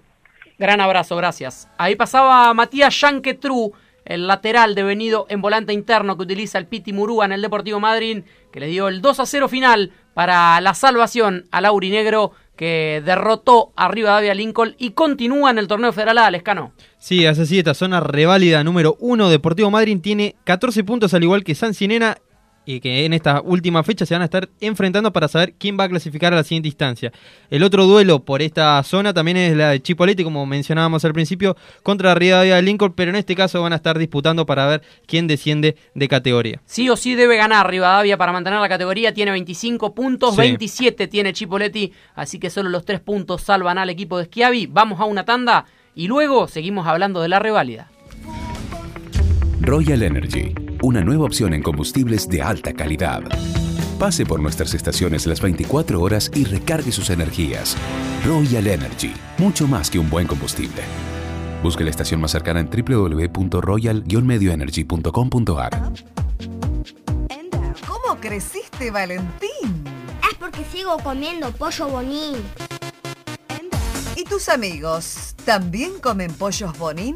Gran abrazo, gracias. Ahí pasaba Matías Yanquetru, el lateral devenido en volante interno que utiliza el Piti Murúa en el Deportivo Madrid, que le dio el 2 a 0 final para la salvación al Aurinegro, que derrotó arriba de Avia Lincoln y continúa en el torneo federal A, Lescano. Sí, así esta zona reválida número 1. Deportivo Madryn tiene 14 puntos al igual que San Sinena y que en esta última fecha se van a estar enfrentando para saber quién va a clasificar a la siguiente instancia. El otro duelo por esta zona también es la de Chipoleti, como mencionábamos al principio, contra Rivadavia de Lincoln, pero en este caso van a estar disputando para ver quién desciende de categoría. Sí o sí debe ganar Rivadavia para mantener la categoría, tiene 25 puntos, Sí. 27 tiene Chipoletti, así que solo los tres puntos salvan al equipo de Schiavi. Vamos a una tanda y luego seguimos hablando de la reválida. Royal Energy, una nueva opción en combustibles de alta calidad. Pase por nuestras estaciones las 24 horas y recargue sus energías. Royal Energy, mucho más que un buen combustible. Busque la estación más cercana en www.royal-medioenergy.com.ar. ¿Cómo creciste, Valentín? Es porque sigo comiendo pollo bonín. ¿Y tus amigos también comen pollos bonín?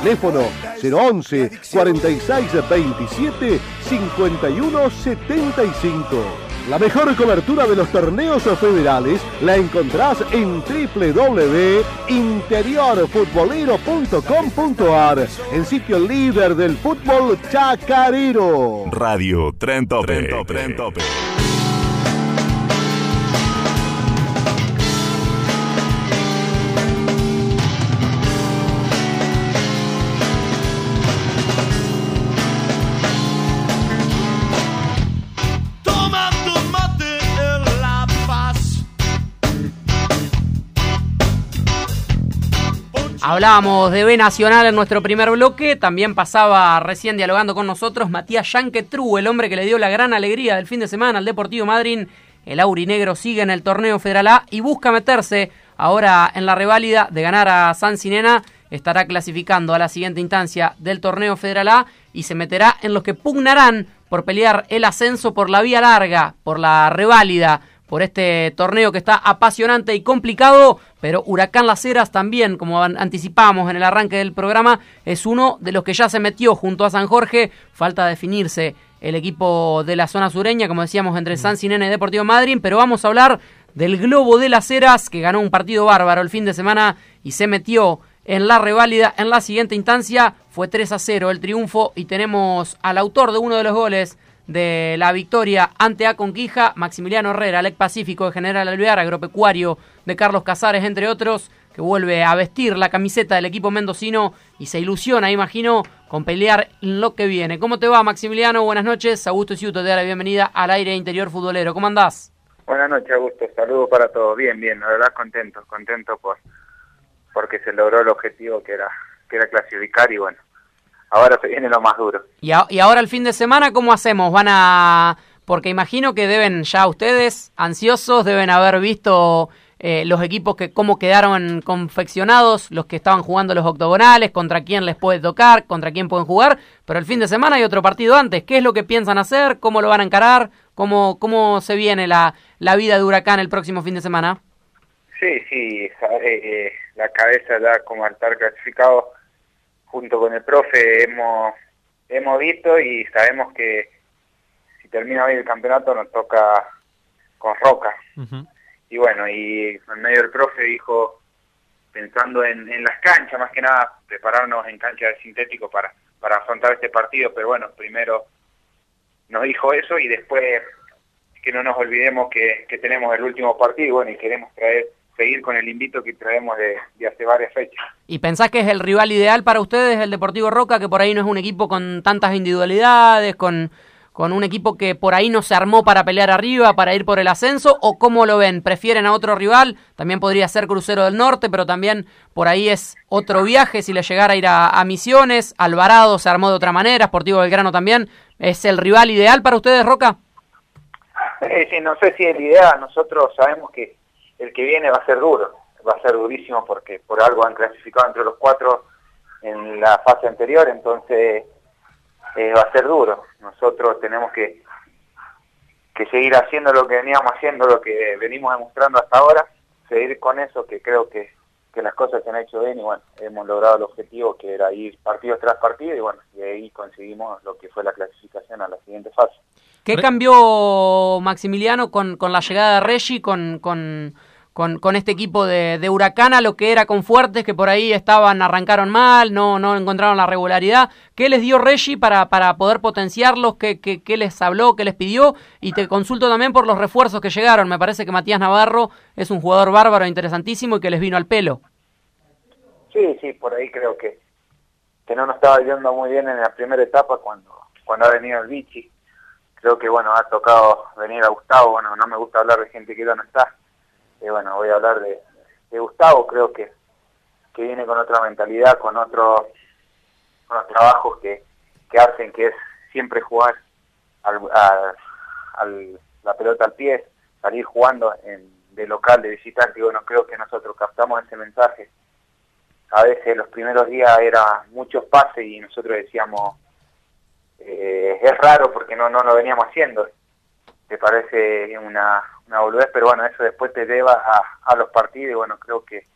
Teléfono 011 46 27 51 75. La mejor cobertura de los torneos federales la encontrás en www.interiorfutbolero.com.ar, el sitio líder del fútbol chacarero. Radio Tren Tope. Toma Hablábamos de B Nacional en nuestro primer bloque, también pasaba recién dialogando con nosotros Matías Yanquetru, el hombre que le dio la gran alegría del fin de semana al Deportivo Madryn. El Aurinegro sigue en el torneo Federal A y busca meterse ahora en la reválida de ganar a San Sinena. Estará clasificando a la siguiente instancia del torneo Federal A y se meterá en los que pugnarán por pelear el ascenso por la vía larga, por la reválida, por este torneo que está apasionante y complicado, pero Huracán Las Heras también, como an- anticipábamos en el arranque del programa, es uno de los que ya se metió junto a San Jorge. Falta definirse el equipo de la zona sureña, como decíamos, entre San Sinena y Deportivo Madryn, pero vamos a hablar del Globo de Las Heras, que ganó un partido bárbaro el fin de semana y se metió en la reválida en la siguiente instancia. Fue 3 a 0 el triunfo y tenemos al autor de uno de los goles de la victoria ante Aconquija, Maximiliano Herrera, Alec Pacífico de General Alvear, agropecuario de Carlos Casares, entre otros, que vuelve a vestir la camiseta del equipo mendocino y se ilusiona, imagino, con pelear lo que viene. ¿Cómo te va, Maximiliano? Buenas noches. Augusto Ciuto te da la bienvenida al aire interior futbolero. ¿Cómo andás? Buenas noches, Augusto. Saludos para todos. Bien, bien. La verdad, contento, contento por porque se logró el objetivo que era que era clasificar y bueno, ahora se viene lo más duro. Y, a- y ahora el fin de semana, ¿cómo hacemos? Van a... Porque imagino que deben ya ustedes, ansiosos, deben haber visto eh, los equipos que cómo quedaron confeccionados, los que estaban jugando los octogonales, contra quién les puede tocar, contra quién pueden jugar, pero el fin de semana hay otro partido antes. ¿Qué es lo que piensan hacer? ¿Cómo lo van a encarar? ¿Cómo, cómo se viene la, la vida de Huracán el próximo fin de semana? Sí, sí, sabe, eh, la cabeza ya como al estar clasificado junto con el profe hemos hemos visto y sabemos que si termina bien el campeonato nos toca con Roca. Y bueno, y en medio del profe dijo pensando en, en las canchas, más que nada prepararnos en cancha de sintético para, para afrontar este partido, pero bueno, primero nos dijo eso y después que no nos olvidemos que, que tenemos el último partido bueno, y queremos traer, seguir con el invito que traemos de, de hace varias fechas. ¿Y pensás que es el rival ideal para ustedes, el Deportivo Roca, que por ahí no es un equipo con tantas individualidades, con, con un equipo que por ahí no se armó para pelear arriba, para ir por el ascenso? ¿O cómo lo ven? ¿Prefieren a otro rival? También podría ser Crucero del Norte, pero también por ahí es otro viaje si le llegara a ir a, a Misiones. Alvarado se armó de otra manera, Sportivo Belgrano también. ¿Es el rival ideal para ustedes, Roca? Eh, sí, no sé si es la idea, nosotros sabemos que el que viene va a ser duro, va a ser durísimo porque por algo han clasificado entre los cuatro en la fase anterior, entonces eh, va a ser duro. Nosotros tenemos que, que seguir haciendo lo que veníamos haciendo, lo que venimos demostrando hasta ahora, seguir con eso, que creo que, que las cosas se han hecho bien y bueno, hemos logrado el objetivo que era ir partido tras partido y bueno, y ahí conseguimos lo que fue la clasificación a la siguiente fase. ¿Qué cambió Maximiliano con, con la llegada de Reggi, con, con, con, con este equipo de, de Huracán lo que era con Fuertes, que por ahí estaban, arrancaron mal, no, no encontraron la regularidad? ¿Qué les dio Reggi para, para poder potenciarlos? ¿Qué, qué, ¿Qué les habló? ¿Qué les pidió? Y te consulto también por los refuerzos que llegaron. Me parece que Matías Navarro es un jugador bárbaro, interesantísimo y que les vino al pelo. Sí, sí, por ahí creo que, que no nos estaba yendo muy bien en la primera etapa cuando, cuando ha venido el Vichy creo que bueno ha tocado venir a Gustavo bueno no me gusta hablar de gente que ya no está y bueno voy a hablar de, Gustavo creo que que viene con otra mentalidad con otros con los trabajos que, que hacen que es siempre jugar al, a, la pelota al pie salir jugando en, de local de visitante y bueno creo que nosotros captamos ese mensaje a veces los primeros días era muchos pases y nosotros decíamos eh, es raro porque no, no lo veníamos haciendo. Te parece una, una boludez, pero bueno, eso después te lleva a, a los partidos y bueno, creo que,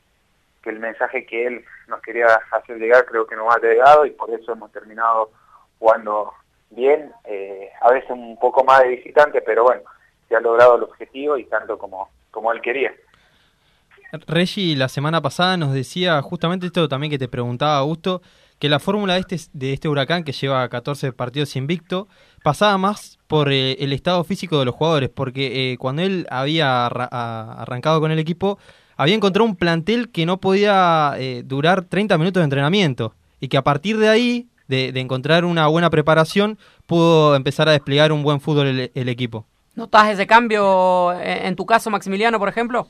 que el mensaje que él nos quería hacer llegar creo que nos ha llegado y por eso hemos terminado jugando bien, eh, a veces un poco más de visitante, pero bueno, se ha logrado el objetivo y tanto como, como él quería. Reggie la semana pasada nos decía justamente esto también que te preguntaba Augusto, que la fórmula de este, de este huracán que lleva 14 partidos invicto pasaba más por eh, el estado físico de los jugadores, porque eh, cuando él había arra a, arrancado con el equipo, había encontrado un plantel que no podía eh, durar 30 minutos de entrenamiento y que a partir de ahí, de, de, encontrar una buena preparación, pudo empezar a desplegar un buen fútbol el, el equipo. ¿Notas ese cambio en, en, tu caso, Maximiliano, por ejemplo?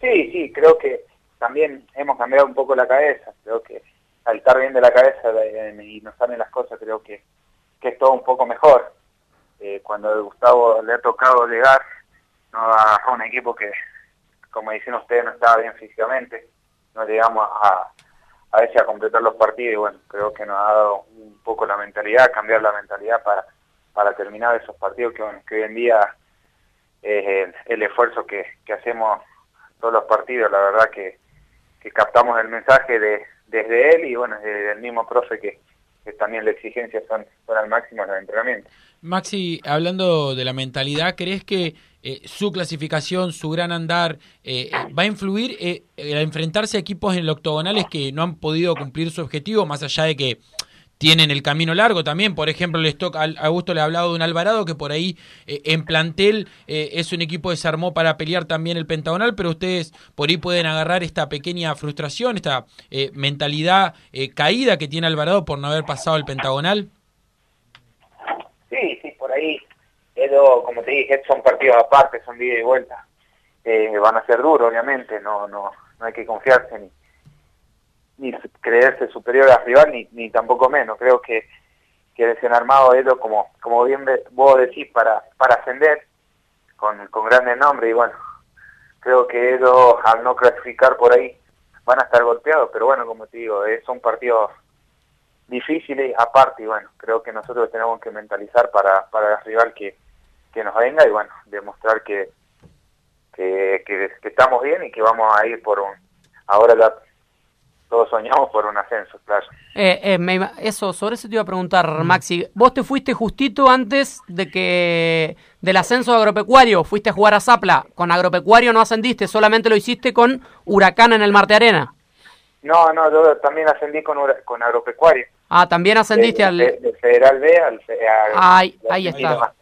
sí, sí, creo que también hemos cambiado un poco la cabeza, creo que al estar bien de la cabeza y nos salen las cosas, creo que, que es todo un poco mejor. Eh, cuando Gustavo le ha tocado llegar no a, un equipo que, como dicen ustedes, no estaba bien físicamente, no llegamos a, a veces a completar los partidos y bueno, creo que nos ha dado un poco la mentalidad, cambiar la mentalidad para, para terminar esos partidos que, bueno, que hoy en día es el, esfuerzo que, que hacemos todos los partidos, la verdad que que captamos el mensaje de, desde él y bueno, desde el mismo profe que también las exigencias son, son al máximo en el entrenamiento. Maxi, hablando de la mentalidad, ¿crees que eh, su clasificación, su gran andar, eh, va a influir eh, enfrentarse a equipos en el octogonales que no han podido cumplir su objetivo, más allá de que tienen el camino largo también. Por ejemplo, les toca, a Augusto le ha hablado de un Alvarado que por ahí eh, en plantel eh, es un equipo que se armó para pelear también el pentagonal, pero ustedes por ahí pueden agarrar esta pequeña frustración, esta eh, mentalidad caída que tiene Alvarado por no haber pasado el pentagonal. Sí, sí, por ahí. Edo, como te dije, son partidos aparte, son de y vuelta. van a ser duros, obviamente, no, no, no hay que confiarse ni ni creerse superior al rival ni, ni tampoco menos. Creo que, que recién armado Edo, como, como bien vos decís, para, para ascender con, con grandes nombres y bueno, creo que Edo al no clasificar por ahí van a estar golpeados, pero bueno, como te digo, es un partido difíciles aparte y bueno, creo que nosotros tenemos que mentalizar para, para el rival que, que nos venga y bueno, demostrar que, que, que, que estamos bien y que vamos a ir por un... Ahora la, todos soñamos por un ascenso, claro. Eh, eh, me eso, sobre eso te iba a preguntar, Maxi. Vos te fuiste justito antes de que del ascenso de agropecuario, fuiste a jugar a Zapla. Con agropecuario no ascendiste, solamente lo hiciste con Huracán en el Marte Arena. No, no, yo también ascendí con, con agropecuario. Ah, también ascendiste al... de- Federal B al... a- Ahí, está.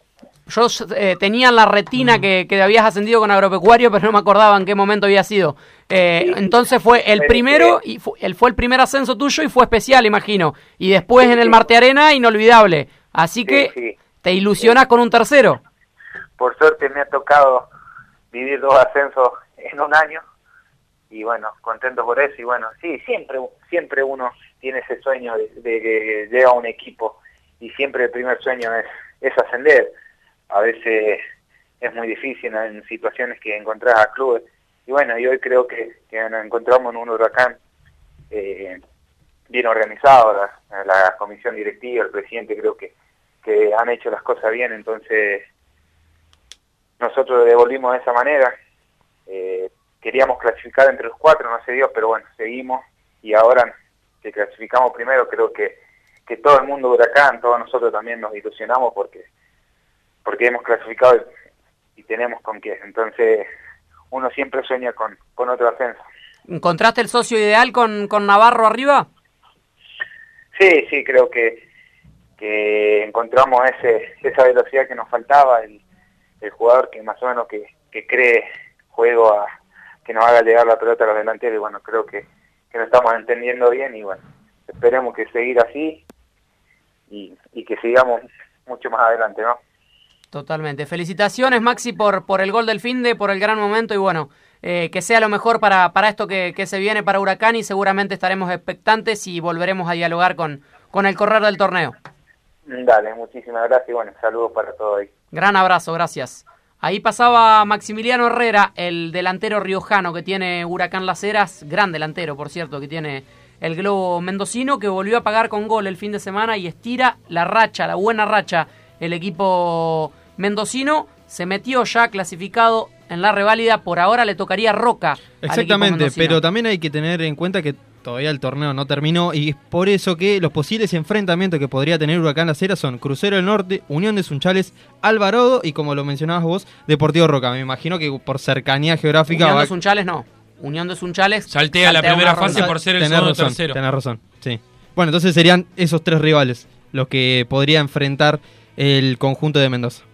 Yo eh, tenía en la retina que, que habías ascendido con agropecuario, pero no me acordaba en qué momento había sido. Eh, entonces fue el primero, y fu- el, fue el primer ascenso tuyo y fue especial, imagino. Y después en el Marte Arena, inolvidable. Así que te ilusionas con un tercero. Por suerte me ha tocado vivir dos ascensos en un año y bueno, contento por eso y bueno, sí, siempre siempre uno tiene ese sueño de, de que llega a un equipo y siempre el primer sueño es, es ascender. A veces es muy difícil en situaciones que encontrás a clubes y bueno, y hoy creo que, que nos encontramos en un huracán eh, bien organizado, la, la comisión directiva, el presidente creo que, que han hecho las cosas bien, entonces nosotros devolvimos de esa manera. Eh, queríamos clasificar entre los cuatro, no se dio, pero bueno, seguimos y ahora que clasificamos primero, creo que, que todo el mundo Huracán, todos nosotros también nos ilusionamos porque porque hemos clasificado y, tenemos con qué. Entonces, uno siempre sueña con, con otro ascenso. ¿Encontraste el socio ideal con, con Navarro arriba? Sí, sí, creo que, que encontramos ese, esa velocidad que nos faltaba, el, el jugador que más o menos que, que cree juego a que nos haga llegar la pelota a los delanteros y bueno, creo que, que nos estamos entendiendo bien y bueno, esperemos que seguir así y, y que sigamos mucho más adelante, ¿no? Totalmente. Felicitaciones, Maxi, por, por el gol del fin de, por el gran momento y bueno, eh, que sea lo mejor para, para esto que, que se viene para Huracán y seguramente estaremos expectantes y volveremos a dialogar con, con el correr del torneo. Dale, muchísimas gracias y bueno, saludos para todos. Gran abrazo, gracias. Ahí pasaba Maximiliano Herrera, el delantero riojano que tiene Huracán Las Heras, gran delantero, por cierto, que tiene el globo mendocino, que volvió a pagar con gol el fin de semana y estira la racha, la buena racha, el equipo mendocino. Se metió ya clasificado en la reválida, por ahora le tocaría Roca. Exactamente, pero también hay que tener en cuenta que todavía el torneo no terminó y es por eso que los posibles enfrentamientos que podría tener Huracán Las Heras son Crucero del Norte, Unión de Sunchales, Alvarado y como lo mencionabas vos, Deportivo Roca. Me imagino que por cercanía geográfica Unión va- de Sunchales no. Unión de Sunchales Saltea la primera fase ronda. por ser el Tenés segundo razón, tercero. tenés razón, sí. Bueno, entonces serían esos tres rivales los que podría enfrentar el conjunto de Mendoza.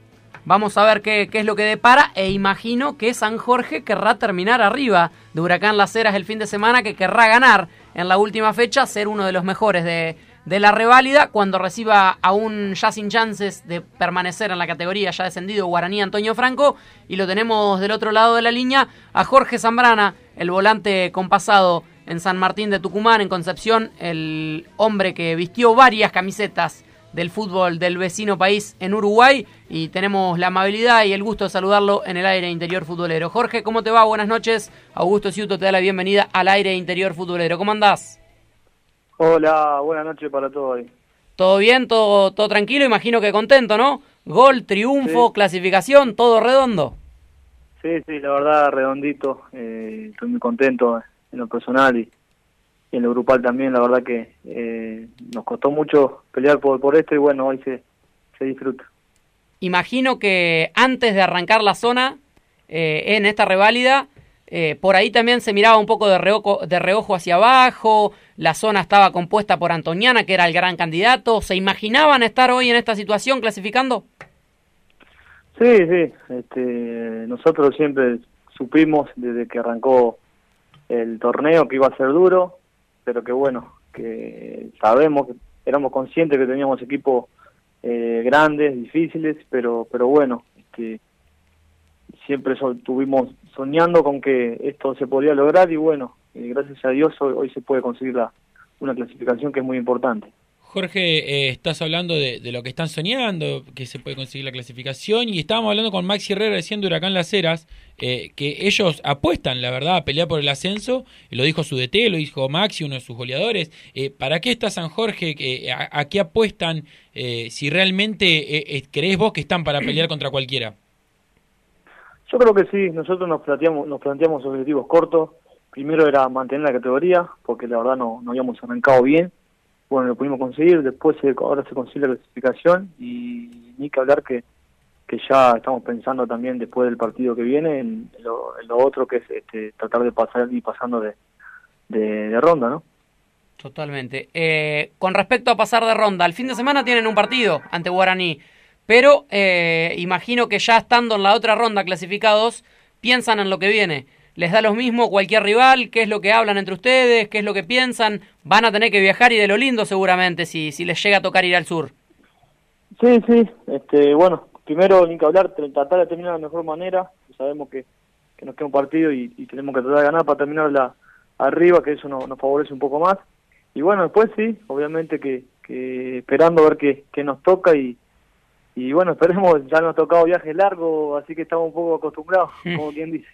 Vamos a ver qué, qué es lo que depara e imagino que San Jorge querrá terminar arriba de Huracán Las Heras el fin de semana, que querrá ganar en la última fecha, ser uno de los mejores de, de la reválida cuando reciba aún ya sin chances de permanecer en la categoría ya descendido Guaraní Antonio Franco y lo tenemos del otro lado de la línea a Jorge Zambrana, el volante compasado en San Martín de Tucumán, en Concepción, el hombre que vistió varias camisetas del fútbol del vecino país en Uruguay y tenemos la amabilidad y el gusto de saludarlo en el aire interior futbolero. Jorge, ¿cómo te va? Buenas noches. Augusto Ciuto te da la bienvenida al aire interior futbolero. ¿Cómo andás? Hola, buenas noches para todos. ¿Todo bien? ¿Todo, todo tranquilo? Imagino que contento, ¿no? Gol, triunfo, clasificación, todo redondo. Sí, sí, la verdad, redondito. eh, estoy muy contento en lo personal y, y en lo grupal también. La verdad que eh, nos costó mucho pelear por, por esto y bueno, hoy se, se disfruta. Imagino que antes de arrancar la zona, eh, en esta reválida, eh, por ahí también se miraba un poco de reojo, de reojo hacia abajo, la zona estaba compuesta por Antoniana, que era el gran candidato. ¿Se imaginaban estar hoy en esta situación clasificando? Sí, sí. Este, nosotros siempre supimos desde que arrancó el torneo que iba a ser duro, pero que bueno, que sabemos, éramos conscientes que teníamos equipos eh, grandes, difíciles, pero pero bueno, este, siempre so- estuvimos soñando con que esto se podía lograr y bueno, eh, gracias a Dios hoy, hoy se puede conseguir la, una clasificación que es muy importante. Jorge, eh, estás hablando de, lo que están soñando, que se puede conseguir la clasificación, y estábamos hablando con Maxi Herrera recién de Huracán Las Heras, eh, que ellos apuestan, la verdad, a pelear por el ascenso, lo dijo su DT, lo dijo Maxi, uno de sus goleadores. Eh, ¿Para qué está San Jorge? Eh, a, a qué apuestan? Eh, si realmente crees vos que están para pelear contra cualquiera. Yo creo que sí, nosotros nos planteamos, nos planteamos objetivos cortos, primero era mantener la categoría, porque la verdad no, no habíamos arrancado bien. Bueno, lo pudimos conseguir, después ahora se consigue la clasificación y ni que hablar que, que ya estamos pensando también después del partido que viene en lo, otro que es este, tratar de pasar y pasando de, de, de ronda, ¿no? Totalmente. Eh, con respecto a pasar de ronda, el fin de semana tienen un partido ante Guaraní, pero eh, imagino que ya estando en la otra ronda clasificados, piensan en lo que viene. ¿Les da lo mismo cualquier rival? ¿Qué es lo que hablan entre ustedes? ¿Qué es lo que piensan? Van a tener que viajar y de lo lindo seguramente si, si les llega a tocar ir al sur. Sí, sí, este, bueno, primero ni que hablar, tr- tratar de terminar de la mejor manera, sabemos que, que nos queda un partido y, y tenemos que tratar de ganar para terminar la, arriba, que eso no- nos favorece un poco más. Y bueno, después sí, obviamente que, que esperando a ver qué, qué nos toca y, y bueno, esperemos, ya nos ha tocado viajes largos, así que estamos un poco acostumbrados, como quien dice.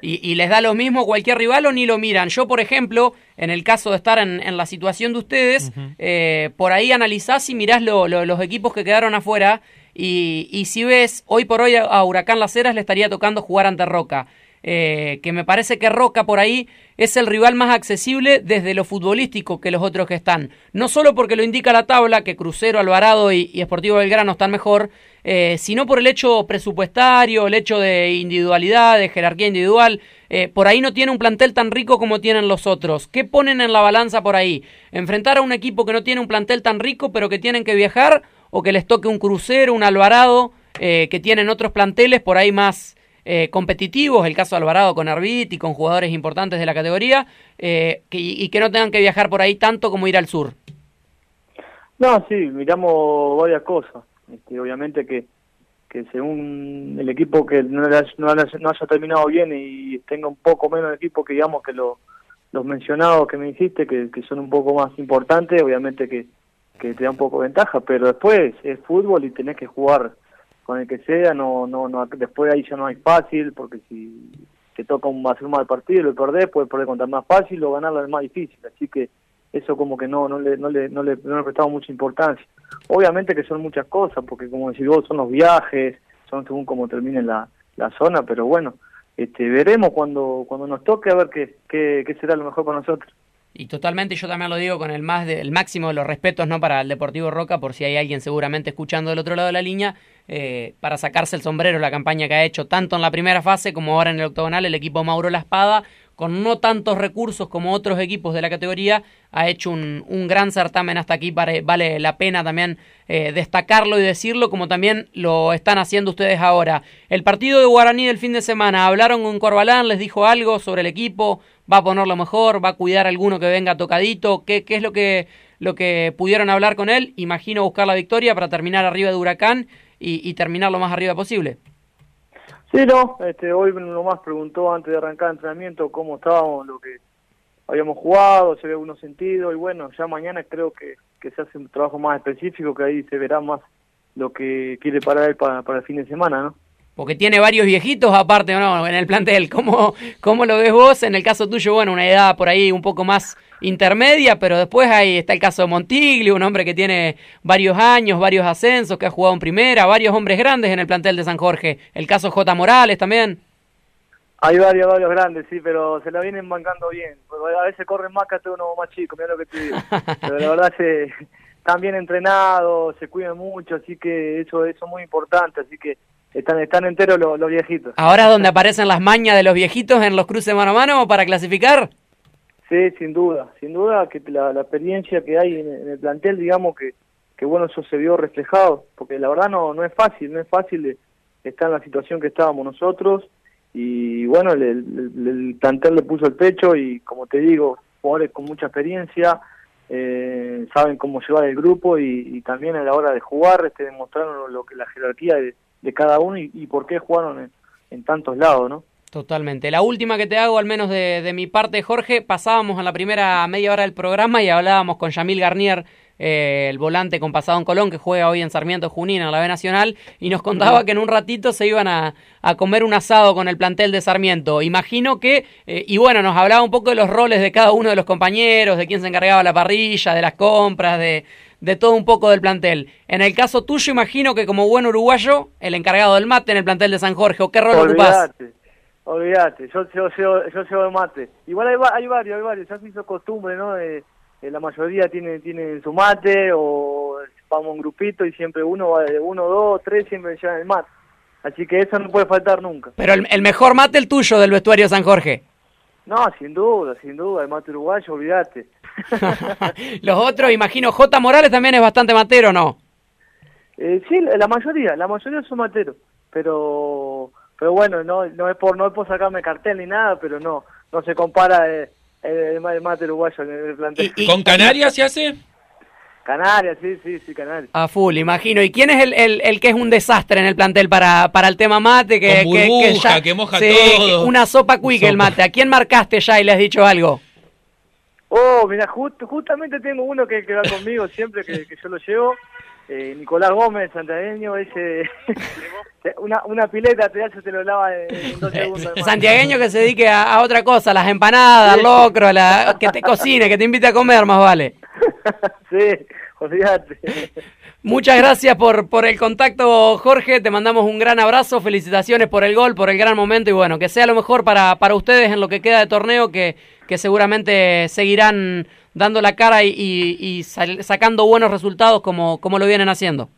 ¿Y, y les da lo mismo cualquier rival o ni lo miran? Yo, por ejemplo, en el caso de estar en, en la situación de ustedes, eh, por ahí analizás y mirás lo- lo- los equipos que quedaron afuera y, y si ves, hoy por hoy a Huracán Las Heras le estaría tocando jugar ante Roca. Eh, que me parece que Roca por ahí es el rival más accesible desde lo futbolístico que los otros que están. No solo porque lo indica la tabla, que Crucero, Alvarado y, y Esportivo Belgrano están mejor, eh, sino por el hecho presupuestario, el hecho de individualidad, de jerarquía individual. Eh, por ahí no tiene un plantel tan rico como tienen los otros. ¿Qué ponen en la balanza por ahí? ¿Enfrentar a un equipo que no tiene un plantel tan rico pero que tienen que viajar? ¿O que les toque un Crucero, un Alvarado, eh, que tienen otros planteles por ahí más eh, competitivos, el caso Alvarado con Arbit y con jugadores importantes de la categoría, eh, que- y que no tengan que viajar por ahí tanto como ir al sur? No, sí, miramos varias cosas. Este, obviamente que, que según el equipo que no, haya- no, haya- terminado bien y tenga un poco menos de equipo que digamos que lo- los mencionados que me dijiste, que, son un poco más importantes, obviamente que, te da un poco ventaja, pero después es fútbol y tenés que jugar con el que sea, no, no, no, después ahí ya no hay fácil, porque si te toca un, hacer un mal partido y lo perdés, puedes perder contra el más fácil o ganarlo es más difícil, así que eso como que no no le no le no le, no le prestamos mucha importancia. Obviamente que son muchas cosas porque como decís vos son los viajes son según cómo termine la, la zona pero bueno este veremos cuando cuando nos toque a ver qué, qué, qué será lo mejor para nosotros. Y totalmente, yo también lo digo con el más de- el máximo de los respetos, ¿no? Para el Deportivo Roca, por si hay alguien seguramente escuchando del otro lado de la línea, eh, para sacarse el sombrero la campaña que ha hecho tanto en la primera fase como ahora en el octogonal el equipo Mauro La Espada, con no tantos recursos como otros equipos de la categoría, ha hecho un, un gran certamen hasta aquí, vale, la pena también eh, destacarlo y decirlo, como también lo están haciendo ustedes ahora. El partido de Guaraní del fin de semana, ¿hablaron con Corbalán? ¿Les dijo algo sobre el equipo? ¿Va a ponerlo mejor? ¿Va a cuidar a alguno que venga tocadito? ¿Qué, qué es lo que, lo que pudieron hablar con él? Imagino buscar la victoria para terminar arriba de Huracán y, y terminar lo más arriba posible. Sí, no, este, hoy nomás preguntó antes de arrancar el entrenamiento cómo estábamos, lo que habíamos jugado, si había algunos sentido, y bueno, ya mañana creo que, que se hace un trabajo más específico, que ahí se verá más lo que quiere para él para, para el fin de semana, ¿no? Porque tiene varios viejitos aparte, ¿no? En el plantel. ¿Cómo, ¿Cómo lo ves vos? En el caso tuyo, bueno, una edad por ahí un poco más intermedia, pero después ahí está el caso de Montiglio, un hombre que tiene varios años, varios ascensos, que ha jugado en primera, varios hombres grandes en el plantel de San Jorge. El caso J. Morales también. Hay varios, varios grandes, sí, pero se la vienen bancando bien. A veces corren más que uno más chico, mira lo que te digo. Pero la verdad se están bien entrenados, se cuidan mucho, así que eso, eso es muy importante, así que están, están enteros los, los viejitos. Ahora es donde aparecen las mañas de los viejitos en los cruces mano a mano para clasificar. Sí, sin duda, sin duda que la, experiencia que hay en, el plantel, digamos que, que bueno, eso se vio reflejado, porque la verdad no, no es fácil, no es fácil estar en la situación que estábamos nosotros, y bueno, el, el, el plantel le puso el pecho y como te digo, jugadores con mucha experiencia, eh, saben cómo llevar el grupo y, también a la hora de jugar este, demostraron lo, que la jerarquía de, de cada uno y, por qué jugaron en tantos lados, ¿no? Totalmente. La última que te hago, al menos de, de mi parte, Jorge, pasábamos en la primera media hora del programa y hablábamos con Yamil Garnier, eh, el volante con pasado en Colón, que juega hoy en Sarmiento Junín, en la B Nacional, y nos contaba que en un ratito se iban a, a comer un asado con el plantel de Sarmiento. Imagino que, eh, y bueno, nos hablaba un poco de los roles de cada uno de los compañeros, de quién se encargaba la parrilla, de las compras, de, de todo un poco del plantel. En el caso tuyo, imagino que como buen uruguayo, el encargado del mate en el plantel de San Jorge, ¿o qué rol ocupás? Olvídate, yo, yo, yo, yo llevo el mate. Igual hay, hay varios, hay varios, ya se hizo costumbre, ¿no? De- de la mayoría tiene, tiene su mate o vamos a un grupito y siempre uno va de uno, dos, tres, siempre llevan el mate. Así que eso no puede faltar nunca. Pero el, el mejor mate el tuyo del vestuario San Jorge. No, sin duda, sin duda, el mate uruguayo, olvídate. Los otros, imagino, J. Morales también es bastante matero, ¿no? Eh, sí, la mayoría, la mayoría son materos, pero pero bueno, no no es por no es por sacarme cartel ni nada, pero no no se compara eh, el, el mate uruguayo en el plantel. ¿Con Canarias se hace? Canarias, sí, sí, sí, Canarias. A full, imagino. ¿Y quién es el, el, el que es un desastre en el plantel para, para el tema mate? Que, Con que- que burbuja, que moja sí, todo. Una sopa quick el mate. ¿A quién marcaste ya y le has dicho algo? Oh, mira, justo, justamente tengo uno que, que va conmigo siempre, que, que yo lo llevo. Eh, Nicolás Gómez, santagueño, ese... una, una pileta te hace, te lo lava en, dos segundos. Santiagueño que se dedique a, a otra cosa, las empanadas, al locro, la, que te cocine, que te invite a comer, más vale. Sí, olvídate. Muchas gracias por, por el contacto, Jorge. Te mandamos un gran abrazo. Felicitaciones por el gol, por el gran momento. Y bueno, que sea lo mejor para, para ustedes en lo que queda de torneo, que, que seguramente seguirán dando la cara y, y- y sal- sacando buenos resultados como, como lo vienen haciendo.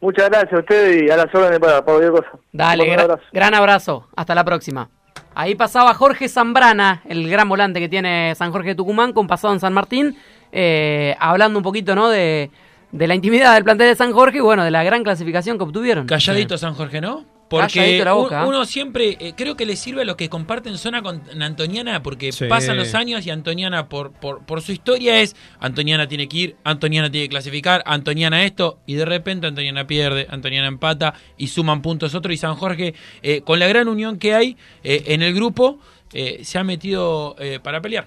Muchas gracias a ustedes y a las órdenes para, para cualquier cosa. Dale, abrazo. gran abrazo. Hasta la próxima. Ahí pasaba Jorge Zambrana, el gran volante que tiene San Jorge de Tucumán, con pasado en San Martín, eh, hablando un poquito ¿no? de, de la intimidad del plantel de San Jorge y bueno, de la gran clasificación que obtuvieron. Calladito San Jorge, ¿no? Porque la boca. uno siempre, eh, creo que le sirve a los que comparten zona con Antoniana, porque Sí. pasan los años y Antoniana, por, por, por su historia, es Antoniana tiene que ir, Antoniana tiene que clasificar, Antoniana esto, y de repente Antoniana pierde, Antoniana empata y suman puntos otros. Y San Jorge, eh, con la gran unión que hay eh, en el grupo, eh, se ha metido eh, para pelear.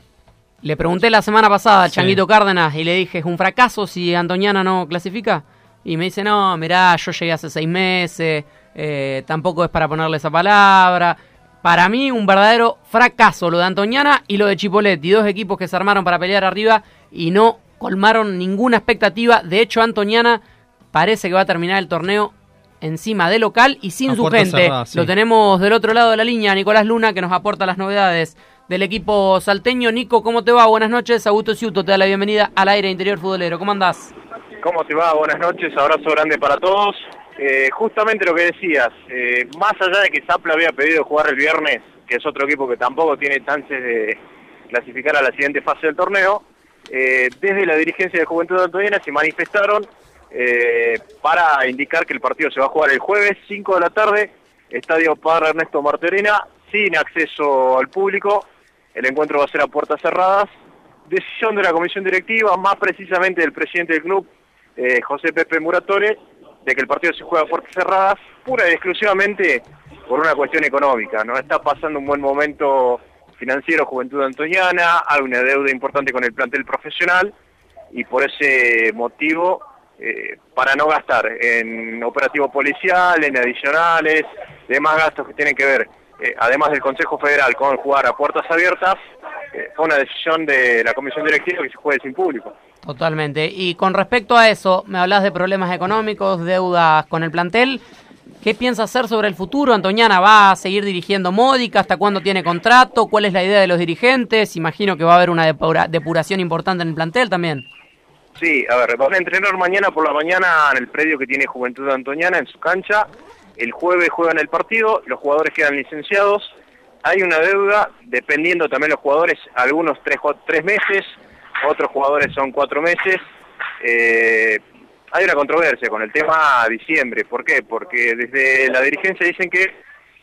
Le pregunté la semana pasada al Sí. Changuito Cárdenas y le dije, ¿es un fracaso si Antoniana no clasifica? Y me dice, no, mirá, yo llegué hace seis meses, eh, tampoco es para ponerle esa palabra. Para mí, un verdadero fracaso lo de Antoniana y lo de Chipoletti, dos equipos que se armaron para pelear arriba y no colmaron ninguna expectativa. De hecho, Antoniana parece que va a terminar el torneo encima de local y sin A su gente. cerrada, sí. Lo tenemos del otro lado de la línea, Nicolás Luna, que nos aporta las novedades del equipo salteño. Nico, ¿cómo te va? Buenas noches. Augusto Ciuto te da la bienvenida al aire interior futbolero. ¿Cómo andás? ¿Cómo te va? Buenas noches, abrazo grande para todos. Eh, justamente lo que decías, eh, más allá de que Zapla había pedido jugar el viernes, que es otro equipo que tampoco tiene chances de clasificar a la siguiente fase del torneo, eh, desde la dirigencia de Juventud Antoniana se manifestaron para indicar que el partido se va a jugar el jueves 5 de la tarde, Estadio Padre Ernesto Martorena, sin acceso al público, el encuentro va a ser a puertas cerradas, decisión de la comisión directiva, más precisamente del presidente del club, José Pepe Muratore, de que el partido se juega a puertas cerradas, pura y exclusivamente por una cuestión económica. No está pasando un buen momento financiero Juventud Antoniana, hay una deuda importante con el plantel profesional y por ese motivo, eh, para no gastar en operativo policial, en adicionales, demás gastos que tienen que ver, eh, además del Consejo Federal, con jugar a puertas abiertas, fue una decisión de la comisión directiva que se juegue sin público. Totalmente. Y con respecto a eso, me hablas de problemas económicos, deudas con el plantel. ¿Qué piensa hacer sobre el futuro? Antoniana va a seguir dirigiendo Módica, ¿hasta cuándo tiene contrato? ¿Cuál es la idea de los dirigentes? Imagino que va a haber una depura- depuración importante en el plantel también. Sí, a ver, van a entrenar mañana por la mañana en el predio que tiene Juventud Antoniana, en su cancha. El jueves juegan el partido, los jugadores quedan licenciados. Hay una deuda, dependiendo también los jugadores, algunos tres, tres meses, otros jugadores son cuatro meses. Eh, hay una controversia con el tema diciembre. ¿Por qué? Porque desde la dirigencia dicen que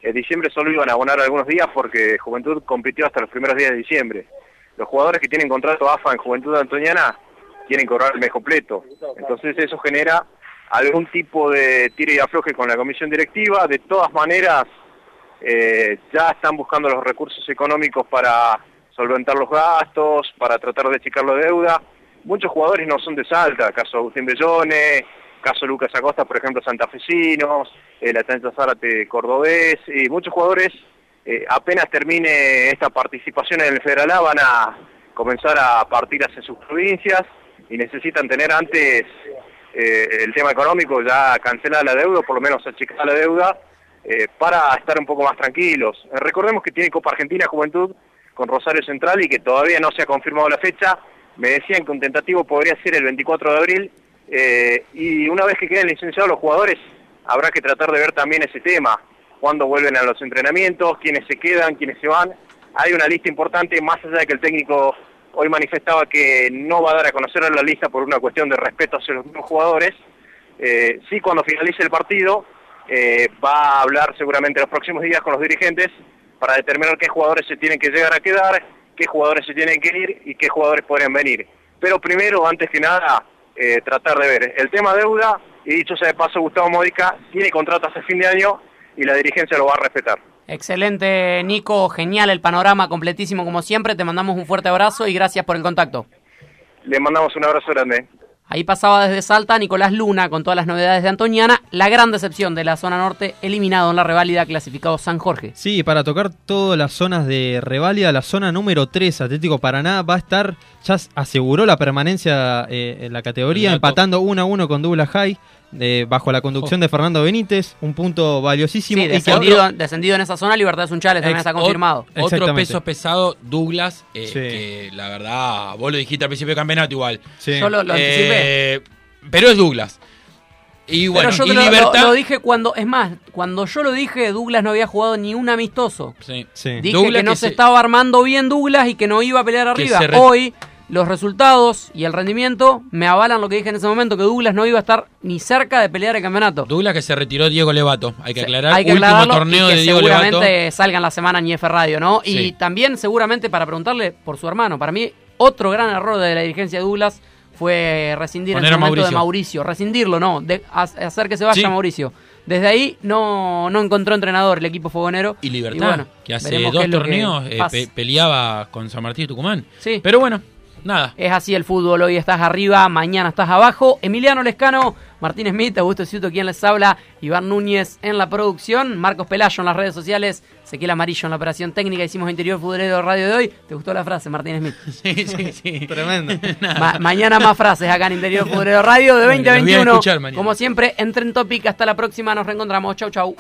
en diciembre solo iban a abonar algunos días porque Juventud compitió hasta los primeros días de diciembre. Los jugadores que tienen contrato AFA en Juventud Antoniana quieren cobrar el mes completo. Entonces eso genera algún tipo de tire y afloje con la comisión directiva. De todas maneras, eh, ya están buscando los recursos económicos para solventar los gastos, para tratar de checar la deuda. Muchos jugadores no son de Salta, caso Agustín Bellone, caso Lucas Acosta, por ejemplo, santafesinos, el Atlanta Zárate cordobés, y muchos jugadores eh, apenas termine esta participación en el Federal A van a comenzar a partir hacia sus provincias y necesitan tener antes eh, el tema económico ya cancelada la deuda, por lo menos achicada la deuda, eh, para estar un poco más tranquilos. Eh, recordemos que tiene Copa Argentina Juventud con Rosario Central y que todavía no se ha confirmado la fecha. Me decían que un tentativo podría ser el 24 de abril eh, y una vez que queden licenciados los jugadores habrá que tratar de ver también ese tema, cuándo vuelven a los entrenamientos, quiénes se quedan, quiénes se van. Hay una lista importante, más allá de que el técnico hoy manifestaba que no va a dar a conocer la lista por una cuestión de respeto hacia los jugadores. Eh, sí, cuando finalice el partido, eh, va a hablar seguramente los próximos días con los dirigentes para determinar qué jugadores se tienen que llegar a quedar, qué jugadores se tienen que ir y qué jugadores podrían venir. Pero primero, antes que nada, eh, tratar de ver el tema deuda, y dicho sea de paso, Gustavo Modica tiene contrato hasta fin de año y la dirigencia lo va a respetar. Excelente, Nico, genial el panorama, completísimo como siempre. Te mandamos un fuerte abrazo y gracias por el contacto. Le mandamos un abrazo grande. Ahí pasaba desde Salta Nicolás Luna con todas las novedades de Antoniana. La gran decepción de la zona norte, eliminado en la reválida, clasificado San Jorge. Sí, para tocar todas las zonas de reválida, la zona número 3, Atlético Paraná, va a estar, ya aseguró la permanencia eh, en la categoría, Exacto. empatando 1 a 1 con Douglas High, eh, bajo la conducción de Fernando Benítez, un punto valiosísimo. Sí, descendido, otro- descendido en esa zona, Libertad Sunchales también está confirmado. ot- Otro peso pesado, Douglas, eh, Sí. que la verdad, vos lo dijiste al principio del campeonato igual. Sí. Yo lo, lo Eh, pero es Douglas. Y bueno, Pero yo y te lo, Libertad. lo- lo dije cuando, es más, cuando yo lo dije, Douglas no había jugado ni un amistoso. Sí. Sí. Dije Douglas que no que se se- estaba armando bien Douglas y que no iba a pelear arriba. re- Hoy los resultados y el rendimiento me avalan lo que dije en ese momento, que Douglas no iba a estar ni cerca de pelear el campeonato. Douglas que se retiró Diego Levato, hay que aclarar. Hay que Último aclararlo torneo y que de Diego seguramente Levato. salga en la semana en IF Radio, ¿no? Y Sí. también seguramente para preguntarle por su hermano. Para mí, otro gran error de la dirigencia de Douglas fue rescindir Poner en su momento de Mauricio. Rescindirlo, no. De, ha- hacer que se vaya Sí. Mauricio. Desde ahí no, no encontró entrenador el equipo fogonero. Y Libertad, bueno, que hace dos que torneos eh, pe- peleaba con San Martín y Tucumán. Sí. Pero bueno, nada. Es así el fútbol, hoy estás arriba, mañana estás abajo. Emiliano Lescano, Martín Smith, Augusto Ciuto, quien les habla, Iván Núñez en la producción, Marcos Pelayo en las redes sociales, Ezequiel Amarillo en la operación técnica, hicimos Interior Futbolero Radio de hoy. ¿Te gustó la frase, Martín Smith? Sí, sí, sí. Tremendo. Ma- mañana más frases acá en Interior Futbolero Radio de Bueno, 20 a los voy a 21. escuchar mañana. Como siempre, en Tren Topic, hasta la próxima, nos reencontramos. Chau, chau.